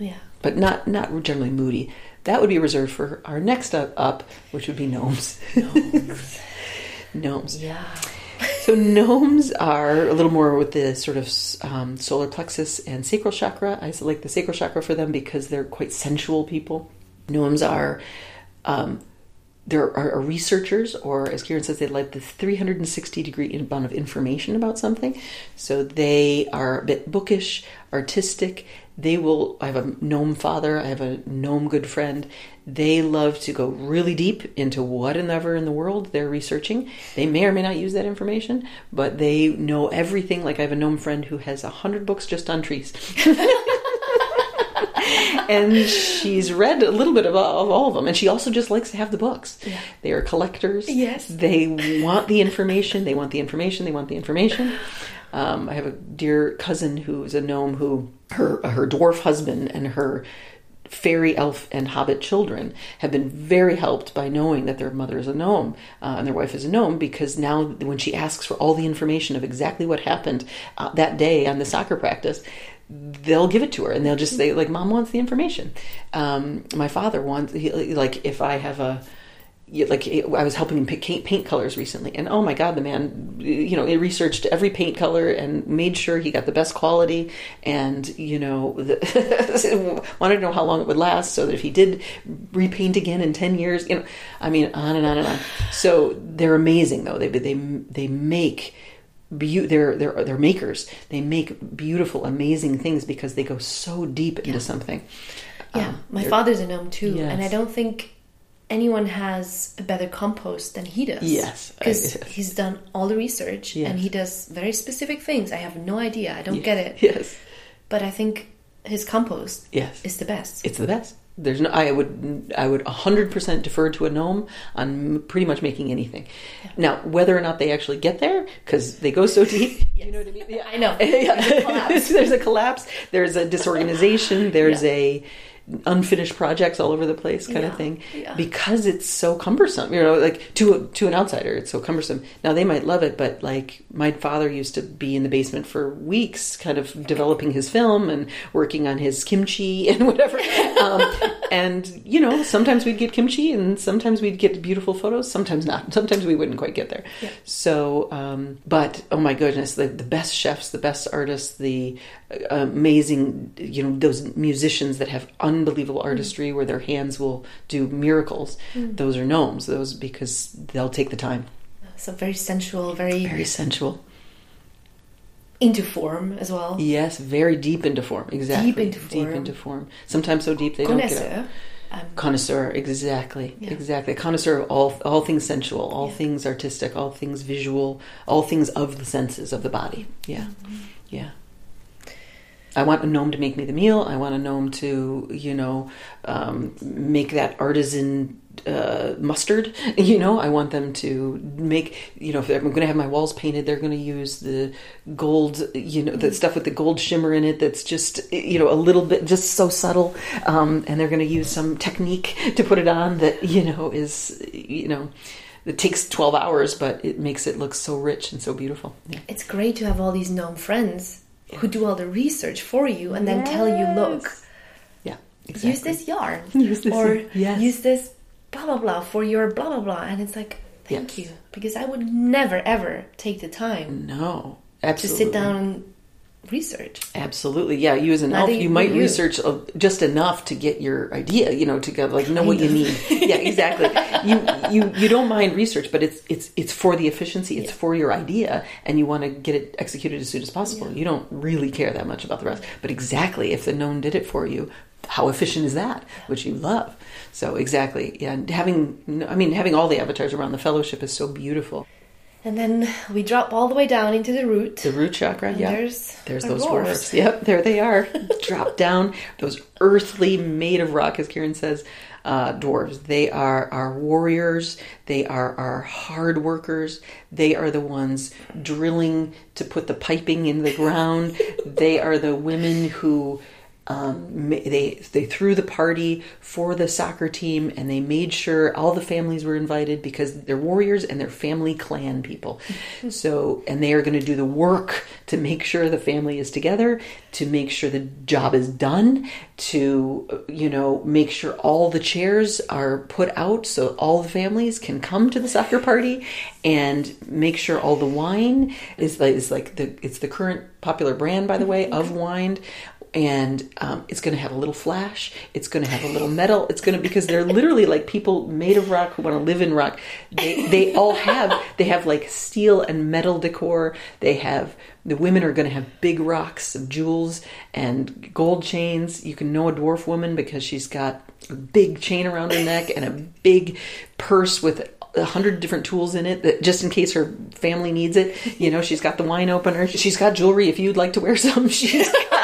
[SPEAKER 3] Yeah, but not not generally moody. That would be reserved for our next up, up which would be gnomes. gnomes.
[SPEAKER 4] Yeah.
[SPEAKER 3] So gnomes are a little more with the sort of um, solar plexus and sacral chakra. I like the sacral chakra for them because they're quite sensual people. Gnomes are um, there are, are researchers, or as Kiran says, they like the 360 degree amount of information about something. So they are a bit bookish, artistic. They will. I have a gnome father. I have a gnome good friend. They love to go really deep into whatever in the world they're researching. They may or may not use that information, but they know everything. Like I have a gnome friend who has a hundred books just on trees. and she's read a little bit of, of all of them and she also just likes to have the books they are collectors
[SPEAKER 4] Yes.
[SPEAKER 3] they want the information they want the information they want the information um, i have a dear cousin who's a gnome who her her dwarf husband and her fairy elf and hobbit children have been very helped by knowing that their mother is a gnome uh, and their wife is a gnome because now when she asks for all the information of exactly what happened uh, that day on the soccer practice they'll give it to her and they'll just say like mom wants the information. Um, my father wants he, like if i have a like I was helping him pick paint, colors recently, and oh my god, the man, you know, he researched every paint color and made sure he got the best quality, and you know, the, wanted to know how long it would last, so that if he did repaint again in ten years, you know, I mean, on and on and on. So they're amazing, though. They they they make. Be- they're they're they're makers. They make beautiful, amazing things because they go so deep into something.
[SPEAKER 4] Yeah.
[SPEAKER 3] Um,
[SPEAKER 4] My father's a gnome too, and I don't think anyone has a better compost than he does.
[SPEAKER 3] Yes,
[SPEAKER 4] Because
[SPEAKER 3] yes.
[SPEAKER 4] he's done all the research
[SPEAKER 3] Yes.
[SPEAKER 4] and he does very specific things. I have no idea. I don't get it.
[SPEAKER 3] Yes.
[SPEAKER 4] But I think his compost
[SPEAKER 3] Yes.
[SPEAKER 4] is the best.
[SPEAKER 3] It's the best. There's no. I would. I would 100% defer to a gnome on pretty much making anything. Now, whether or not they actually get there, because they go so deep. You know what I mean? Yeah.
[SPEAKER 4] I know.
[SPEAKER 3] Yeah.
[SPEAKER 4] There's a collapse.
[SPEAKER 3] There's a collapse. There's a disorganization. There's
[SPEAKER 4] Yeah.
[SPEAKER 3] a unfinished projects all over the place kind
[SPEAKER 4] Yeah.
[SPEAKER 3] of thing
[SPEAKER 4] Yeah.
[SPEAKER 3] because it's so cumbersome you know like to a, to an outsider it's so cumbersome. Now they might love it but like my father used to be in the basement for weeks kind of developing his film and working on his kimchi and whatever. Um, and you know sometimes we'd get kimchi and sometimes we'd get beautiful photos sometimes not. Sometimes we wouldn't quite get there. So um, but oh my goodness the, the best chefs the best artists the uh, amazing you know those musicians that have unbelievable artistry where their hands will do miracles those are gnomes those because they'll take the time
[SPEAKER 4] So very sensual, very,
[SPEAKER 3] Very sensual.
[SPEAKER 4] into form as well.
[SPEAKER 3] Yes, very deep into form. Exactly.
[SPEAKER 4] Deep into form.
[SPEAKER 3] Deep into form. Sometimes so deep they don't get.
[SPEAKER 4] Connoisseur. Um,
[SPEAKER 3] Connoisseur, exactly,
[SPEAKER 4] Yeah.
[SPEAKER 3] exactly. Connoisseur of all all things sensual, all
[SPEAKER 4] Yeah.
[SPEAKER 3] things artistic, all things visual, all things of the senses of the body. Yeah,
[SPEAKER 4] Mm-hmm.
[SPEAKER 3] yeah. I want a gnome to make me the meal. I want a gnome to, you know, um, make that artisan uh, mustard. You know, I want them to make, you know, if I'm going to have my walls painted, they're going to use the gold, you know, the stuff with the gold shimmer in it that's just, you know, a little bit, just so subtle. Um, and they're going to use some technique to put it on that, you know, is, you know, it takes 12 hours, but it makes it look so rich and so beautiful. Yeah.
[SPEAKER 4] it's great to have all these gnome friends who do all the research for you and then tell you, look,
[SPEAKER 3] Yeah. Exactly.
[SPEAKER 4] use this yarn.
[SPEAKER 3] Use this
[SPEAKER 4] or
[SPEAKER 3] yes.
[SPEAKER 4] use this blah blah blah for your blah blah blah. And it's like, thank
[SPEAKER 3] Yes.
[SPEAKER 4] you. Because I would never ever take the time
[SPEAKER 3] No, absolutely.
[SPEAKER 4] to sit down and research.
[SPEAKER 3] Absolutely, yeah. You as an
[SPEAKER 4] Neither
[SPEAKER 3] elf, you might
[SPEAKER 4] you.
[SPEAKER 3] research uh, just enough to get your idea. You know, to go like know what you need. yeah, exactly. You you you don't mind research, but it's it's it's for the efficiency. It's for your idea, and you want to get it executed as soon as possible. You don't really care that much about the rest. But exactly, if the gnome did it for you, how efficient is that? Which you love. So exactly, yeah. and Having I mean, having all the avatars around the fellowship is so beautiful.
[SPEAKER 4] And then we drop all the way down into the root.
[SPEAKER 3] The root chakra, yeah.
[SPEAKER 4] there's
[SPEAKER 3] there's those
[SPEAKER 4] dwarves.
[SPEAKER 3] dwarfs. Yep, there they are. Drop down. Those earthly, made of rock, as Kiran says, uh, dwarves. They are our warriors. They are our hard workers. They are the ones drilling to put the piping in the ground. they are the women who um, they they threw the party for the soccer team and they made sure all the families were invited because they're warriors and they're family clan people. So and they are going to do the work to make sure the family is together, to make sure the job is done, to you know make sure all the chairs are put out so all the families can come to the soccer party and make sure all the wine is like is like the it's the current popular brand by the way of wine and um, it's going to have a little flash. It's going to have a little metal. It's going to because they're literally like people made of rock who want to live in rock. They they all have they have like steel and metal decor. They have the women are going to have big rocks of jewels and gold chains. You can know a dwarf woman because she's got a big chain around her neck and a big purse with a hundred different tools in it that just in case her family needs it. You know, she's got the wine opener. She's got jewelry if you'd like to wear some. She's got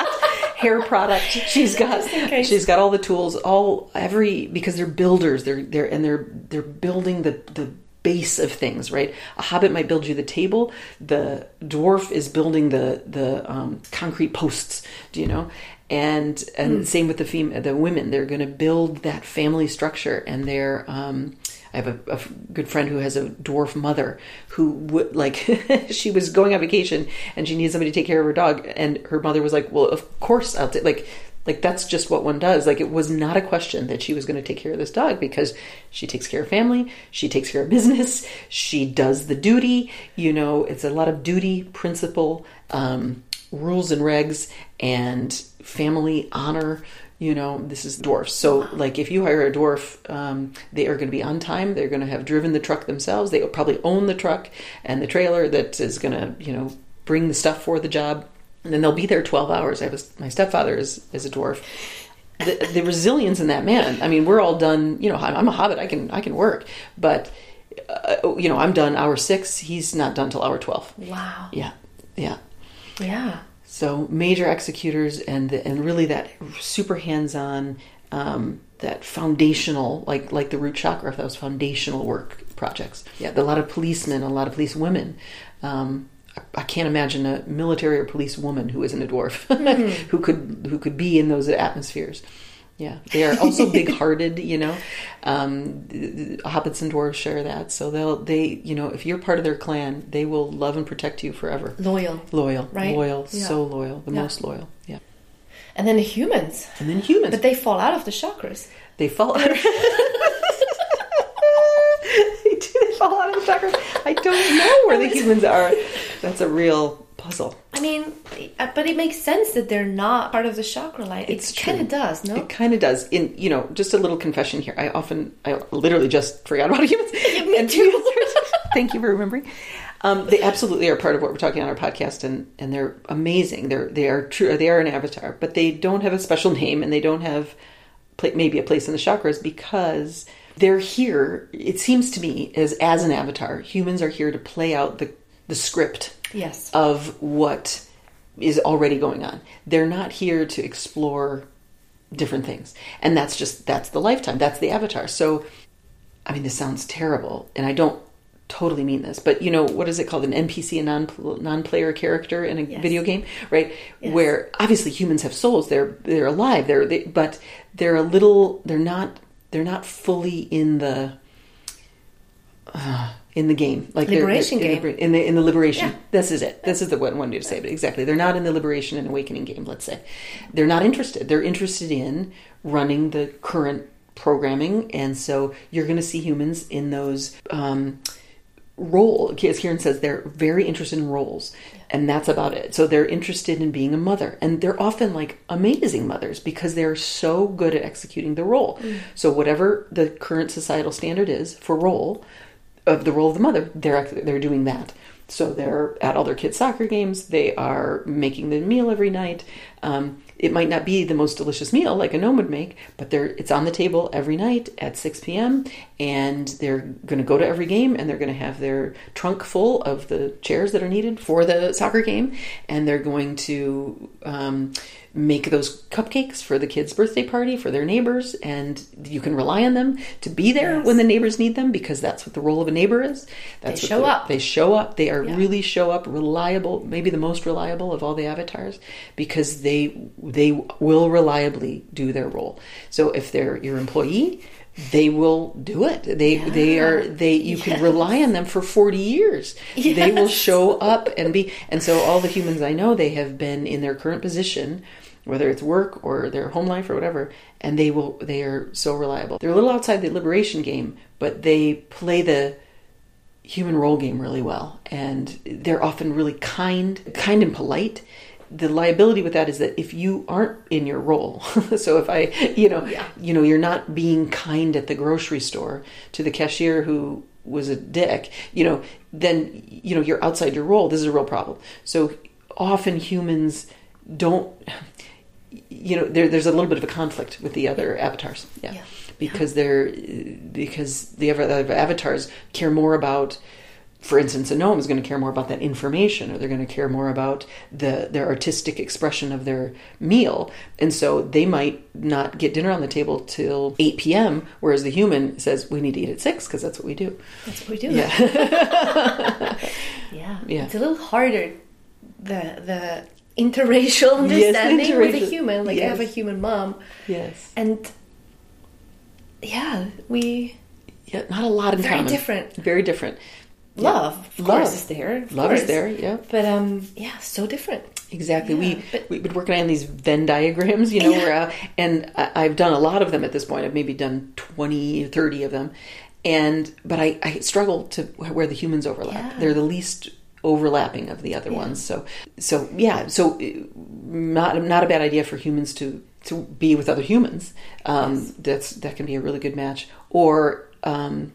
[SPEAKER 3] hair product. She's got she's got all the tools, all every because they're builders. They're they're and they're they're building the the base of things, right? A hobbit might build you the table. The dwarf is building the the um, concrete posts. Do you know? And and same with the fem- the women. They're going to build that family structure, and they're. Um, I have a good friend who has a dwarf mother who would like she was going on vacation and she needed somebody to take care of her dog and her mother was like, "Well, of course I'll take like like that's just what one does." Like it was not a question that she was going to take care of this dog because she takes care of family, she takes care of business, she does the duty, you know, it's a lot of duty, principle, um rules and regs and family honor you know this is dwarfs so like if you hire a dwarf um, they are going to be on time. They're going to have driven the truck themselves. They probably own the truck and the trailer that is going to you know bring the stuff for the job. And then they'll be there 12 hours. I was my stepfather is, is a dwarf. The, the resilience in that man i mean we're all done you know i'm I'm a hobbit. I can i can work. But uh, you know i'm done hour six. He's not done till hour 12
[SPEAKER 4] Wow.
[SPEAKER 3] yeah. Yeah.
[SPEAKER 4] Yeah.
[SPEAKER 3] So major executors and and really that super hands-on, um, that foundational, like like the root chakra, those foundational work projects. Yeah, a lot of policemen, a lot of police women. Um, I, I can't imagine a military or police woman who isn't a dwarf who could who could be in those atmospheres. Yeah, they are also big-hearted. You know, um, hobbits and dwarves share that. So they'll they you know if you're part of their clan, they will love and protect you forever.
[SPEAKER 4] Loyal.
[SPEAKER 3] Loyal,
[SPEAKER 4] Right?
[SPEAKER 3] loyal,
[SPEAKER 4] Yeah.
[SPEAKER 3] so loyal, the
[SPEAKER 4] Yeah.
[SPEAKER 3] most loyal. Yeah.
[SPEAKER 4] And then the humans.
[SPEAKER 3] And then humans,
[SPEAKER 4] But they fall out of the chakras.
[SPEAKER 3] they fall out. Of... they do. They fall out of the chakras. I don't know where the humans are. That's a real puzzle.
[SPEAKER 4] I mean, uh, but it makes sense that they're not part of the chakra line.
[SPEAKER 3] It's
[SPEAKER 4] it kind of does, no?
[SPEAKER 3] It kind of does. In you know, just a little confession here. I often, I literally just forgot about humans. And
[SPEAKER 4] too.
[SPEAKER 3] Thank you for remembering. Um, they absolutely are part of what we're talking on our podcast, and, and they're amazing. They're they are true. They are an avatar, but they don't have a special name, and they don't have maybe a place in the chakras because they're here. It seems to me as as an avatar, humans are here to play out the the script
[SPEAKER 2] Yes.
[SPEAKER 3] of what is already going on. They're not here to explore different things. And that's just that's the lifetime. That's the avatar. So I mean this sounds terrible and I don't totally mean this, but you know what is it called an NPC a non non-player character in a
[SPEAKER 2] Yes.
[SPEAKER 3] video game, right?
[SPEAKER 2] Yes.
[SPEAKER 3] Where obviously humans have souls. They're they're alive. They're they, but they're a little they're not they're not fully in the uh, in the game, like they're-
[SPEAKER 2] Liberation
[SPEAKER 3] they're-
[SPEAKER 2] game.
[SPEAKER 3] in the in the liberation.
[SPEAKER 2] Yeah.
[SPEAKER 3] This is it. This is the one one way to say it. Exactly. They're not in the liberation and awakening game. Let's say they're not interested. They're interested in running the current programming, and so you're going to see humans in those. Um, role as Kiran says they're very interested in roles and that's about it so they're interested in being a mother and they're often like amazing mothers because they're so good at executing the role so whatever the current societal standard is for role of the role of the mother. They're they're doing that. So they're at all their kids soccer games. They are making the meal every night. Um, it might not be the most delicious meal like a gnome would make but they're it's on the table every night at 6 p.m and they're going to go to every game and they're going to have their trunk full of the chairs that are needed for the soccer game and they're going to um, make those cupcakes for the kids birthday party for their neighbors and you can rely on them to be there
[SPEAKER 2] Yes.
[SPEAKER 3] when the neighbors need them because that's what the role of a neighbor is. That's what
[SPEAKER 2] show up.
[SPEAKER 3] they show up. They are
[SPEAKER 2] Yeah.
[SPEAKER 3] really show up reliable maybe the most reliable of all the avatars because they they will reliably do their role. So if they're your employee they will do it. They they are they you can rely on them for 40 years. They will show up and be and so all the humans i know they have been in their current position whether it's work or their home life or whatever and they will they are so reliable. They're a little outside the liberation game but they play the human role game really well and they're often really kind kind and polite. The liability with that is that if you aren't in your role so if i you know
[SPEAKER 2] Yeah.
[SPEAKER 3] you know you're not being kind at the grocery store to the cashier who was a dick you know then you know you're outside your role. This is a real problem. So often humans don't you know there, there's a little bit of a conflict with the other avatars yeah,
[SPEAKER 2] Yeah.
[SPEAKER 3] because they're because the other avatars care more about for instance, a gnome is going to care more about that information, or they're going to care more about the their artistic expression of their meal, and so they might not get dinner on the table till eight p.m. Whereas the human says we need to eat at six because that's what we do.
[SPEAKER 2] That's what we do.
[SPEAKER 3] Yeah,
[SPEAKER 2] Yeah.
[SPEAKER 3] Yeah.
[SPEAKER 2] It's a little harder the the interracial understanding with a human. Like I have a human mom.
[SPEAKER 3] yes,
[SPEAKER 2] And yeah, we
[SPEAKER 3] yeah. Not a lot in
[SPEAKER 2] Very
[SPEAKER 3] common.
[SPEAKER 2] different.
[SPEAKER 3] Very different.
[SPEAKER 2] love, of
[SPEAKER 3] Love.
[SPEAKER 2] course, is there.
[SPEAKER 3] Love is there. Yeah.
[SPEAKER 2] But um yeah, so different.
[SPEAKER 3] Exactly.
[SPEAKER 2] Yeah,
[SPEAKER 3] we
[SPEAKER 2] but-
[SPEAKER 3] we've been working on these Venn diagrams, you know,
[SPEAKER 2] Yeah.
[SPEAKER 3] where, uh, and I, I've done a lot of them at this point. I've maybe done 20, 30 of them, and but I, I struggle to where the humans overlap.
[SPEAKER 2] Yeah.
[SPEAKER 3] They're the least overlapping of the other ones. So so yeah. So uh, not not a bad idea for humans to to be with other humans. Um, That's that can be a really good match. Or um,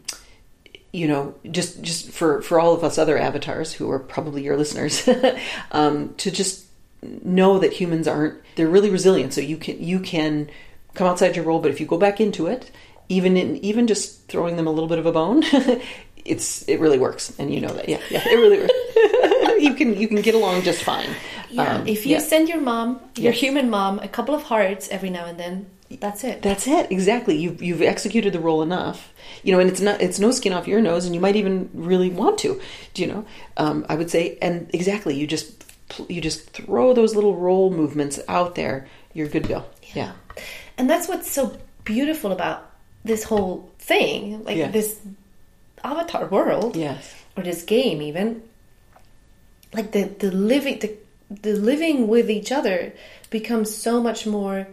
[SPEAKER 3] you know just just for for all of us other avatars who are probably your listeners um, to just know that humans aren't they're really resilient so you can you can come outside your role but if you go back into it even in even just throwing them a little bit of a bone it's it really works and you know that yeah yeah it really works you can you can get along just fine
[SPEAKER 2] Yeah.
[SPEAKER 3] Um,
[SPEAKER 2] if you
[SPEAKER 3] yeah.
[SPEAKER 2] send your mom, your
[SPEAKER 3] Yes.
[SPEAKER 2] human mom, a couple of hearts every now and then, that's it.
[SPEAKER 3] That's it. Exactly. You've you've executed the role enough. You know, and it's not it's no skin off your nose, and you might even really want to. Do you know? Um, I would say, and exactly, you just you just throw those little role movements out there. You're good to go. Yeah.
[SPEAKER 2] And that's what's so beautiful about this whole thing, like
[SPEAKER 3] Yeah.
[SPEAKER 2] this avatar world,
[SPEAKER 3] Yes.
[SPEAKER 2] or this game, even. Like the the living the the living with each other becomes so much more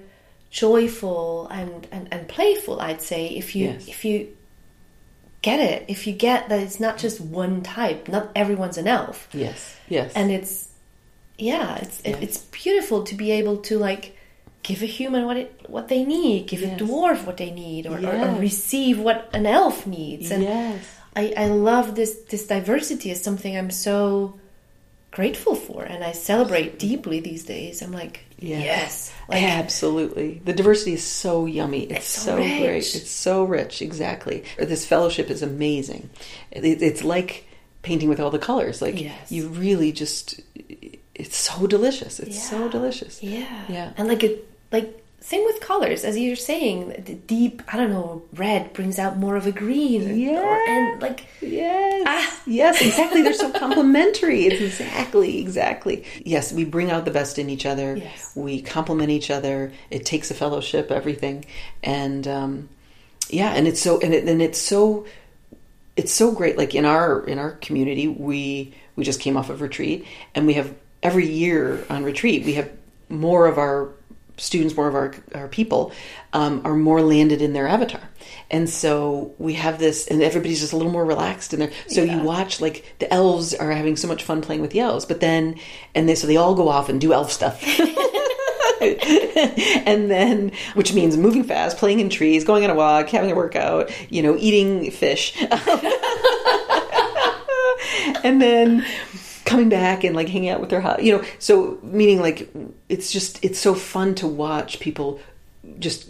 [SPEAKER 2] joyful and, and, and playful. I'd say if you
[SPEAKER 3] Yes.
[SPEAKER 2] if you get it, if you get that it's not just one type, not everyone's an elf,
[SPEAKER 3] Yes. Yes.
[SPEAKER 2] and it's yeah it's it, it's beautiful to be able to like give a human what it what they need give
[SPEAKER 3] Yes.
[SPEAKER 2] a dwarf what they need or, or, or receive what an elf needs and
[SPEAKER 3] yes.
[SPEAKER 4] I, I love this this diversity is something I'm so grateful for and I celebrate deeply these days. I'm like,
[SPEAKER 3] Yeah.
[SPEAKER 4] yes. Like
[SPEAKER 3] Absolutely. The diversity is so yummy. It's,
[SPEAKER 4] It's so
[SPEAKER 3] so,
[SPEAKER 4] rich.
[SPEAKER 3] great. It's so rich. Exactly. This fellowship is amazing. It, it's like painting with all the colors. Like
[SPEAKER 4] Yes.
[SPEAKER 3] you really just, it's so delicious. It's so delicious.
[SPEAKER 4] Yeah.
[SPEAKER 3] Yeah.
[SPEAKER 4] And like it like same with colors, as you're saying, the deep, I don't know, red brings out more of a green.
[SPEAKER 3] Yeah.
[SPEAKER 4] Or, and like
[SPEAKER 3] Yes.
[SPEAKER 4] Ah.
[SPEAKER 3] Yes, exactly. They're so complementary. It's exactly, exactly. Yes, we bring out the best in each other.
[SPEAKER 4] Yes.
[SPEAKER 3] We complement each other. It takes a fellowship, everything. And um, yeah, and it's so and, it, and it's so it's so great like in our in our community we we just came off of retreat and we have every year on retreat we have more of our students more of our our people um, are more landed in their avatar. And so we have this and everybody's just a little more relaxed in there. So you watch like the elves are having so much fun playing with the elves but then and they so they all go off and do elf stuff. And then which means moving fast playing in trees going on a walk having a workout you know eating fish. And then coming back and like hanging out with their you know so meaning like it's just it's so fun to watch people just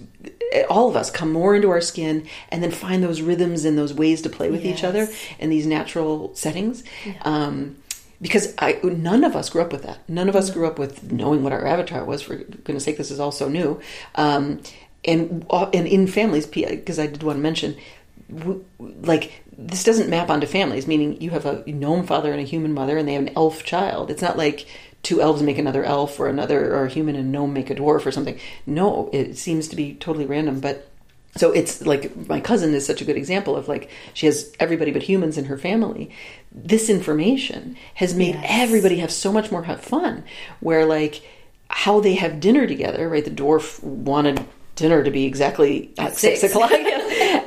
[SPEAKER 3] all of us come more into our skin and then find those rhythms and those ways to play with each other
[SPEAKER 4] Yes.
[SPEAKER 3] in these natural settings um, because I none of us grew up with that. None of us grew up with knowing what our avatar was. For goodness sake, this is all so new. Um, and uh, and in families, because I did want to mention, like this doesn't map onto families. Meaning you have a gnome father and a human mother, and they have an elf child. It's not like two elves make another elf, or another or a human and gnome make a dwarf or something. No, it seems to be totally random, but so it's like my cousin is such a good example of like she has everybody but humans in her family this information has made
[SPEAKER 4] Yes.
[SPEAKER 3] everybody have so much more fun where like how they have dinner together right the dwarf wanted dinner to be exactly at six,
[SPEAKER 4] six.
[SPEAKER 3] o'clock.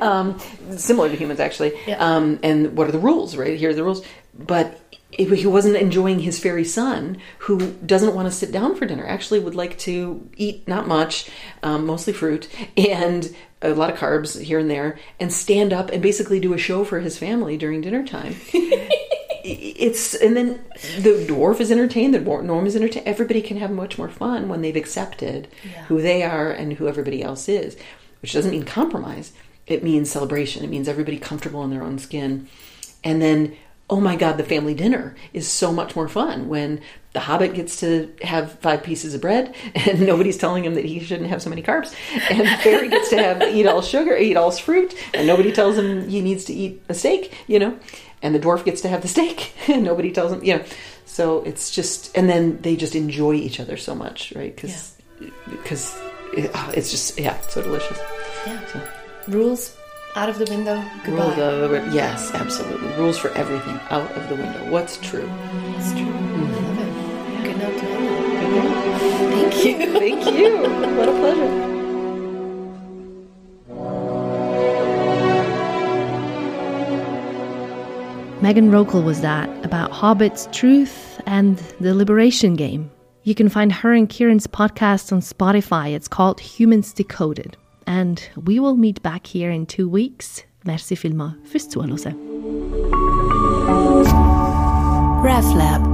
[SPEAKER 3] Um, similar to humans actually.
[SPEAKER 4] Yeah.
[SPEAKER 3] um, and what are the rules right? Here are the rules. But if he wasn't enjoying his fairy son who doesn't want to sit down for dinner. Actually would like to eat not much um, mostly fruit and a lot of carbs here and there and stand up and basically do a show for his family during dinner time it's and then the dwarf is entertained the gnome is entertained. Everybody can have much more fun when they've accepted who they are and who everybody else is which doesn't mean compromise. It means celebration. It means everybody comfortable in their own skin. And then oh my god the family dinner is so much more fun when the hobbit gets to have five pieces of bread and nobody's telling him that he shouldn't have so many carbs. And fairy gets to have eat all sugar eat all fruit and nobody tells him he needs to eat a steak you know and the dwarf gets to have the steak and nobody tells him you know so it's just and then they just enjoy each other so much right because because it, oh, it's just yeah so delicious
[SPEAKER 4] Yeah.
[SPEAKER 3] so,
[SPEAKER 4] rules out of the window. Goodbye.
[SPEAKER 3] rules out of the yes absolutely rules for everything out of the window what's true
[SPEAKER 4] It's true. Mm-hmm. I love it. Good note to. Thank you.
[SPEAKER 3] thank you what a pleasure
[SPEAKER 2] Meghan Roekle was that about hobbits, truth, and the liberation game. You can find her and Kiran's podcast on Spotify. It's called Humans Decoded. And we will meet back here in two weeks. Merci vielmals fürs Zuhören.
[SPEAKER 1] RefLab.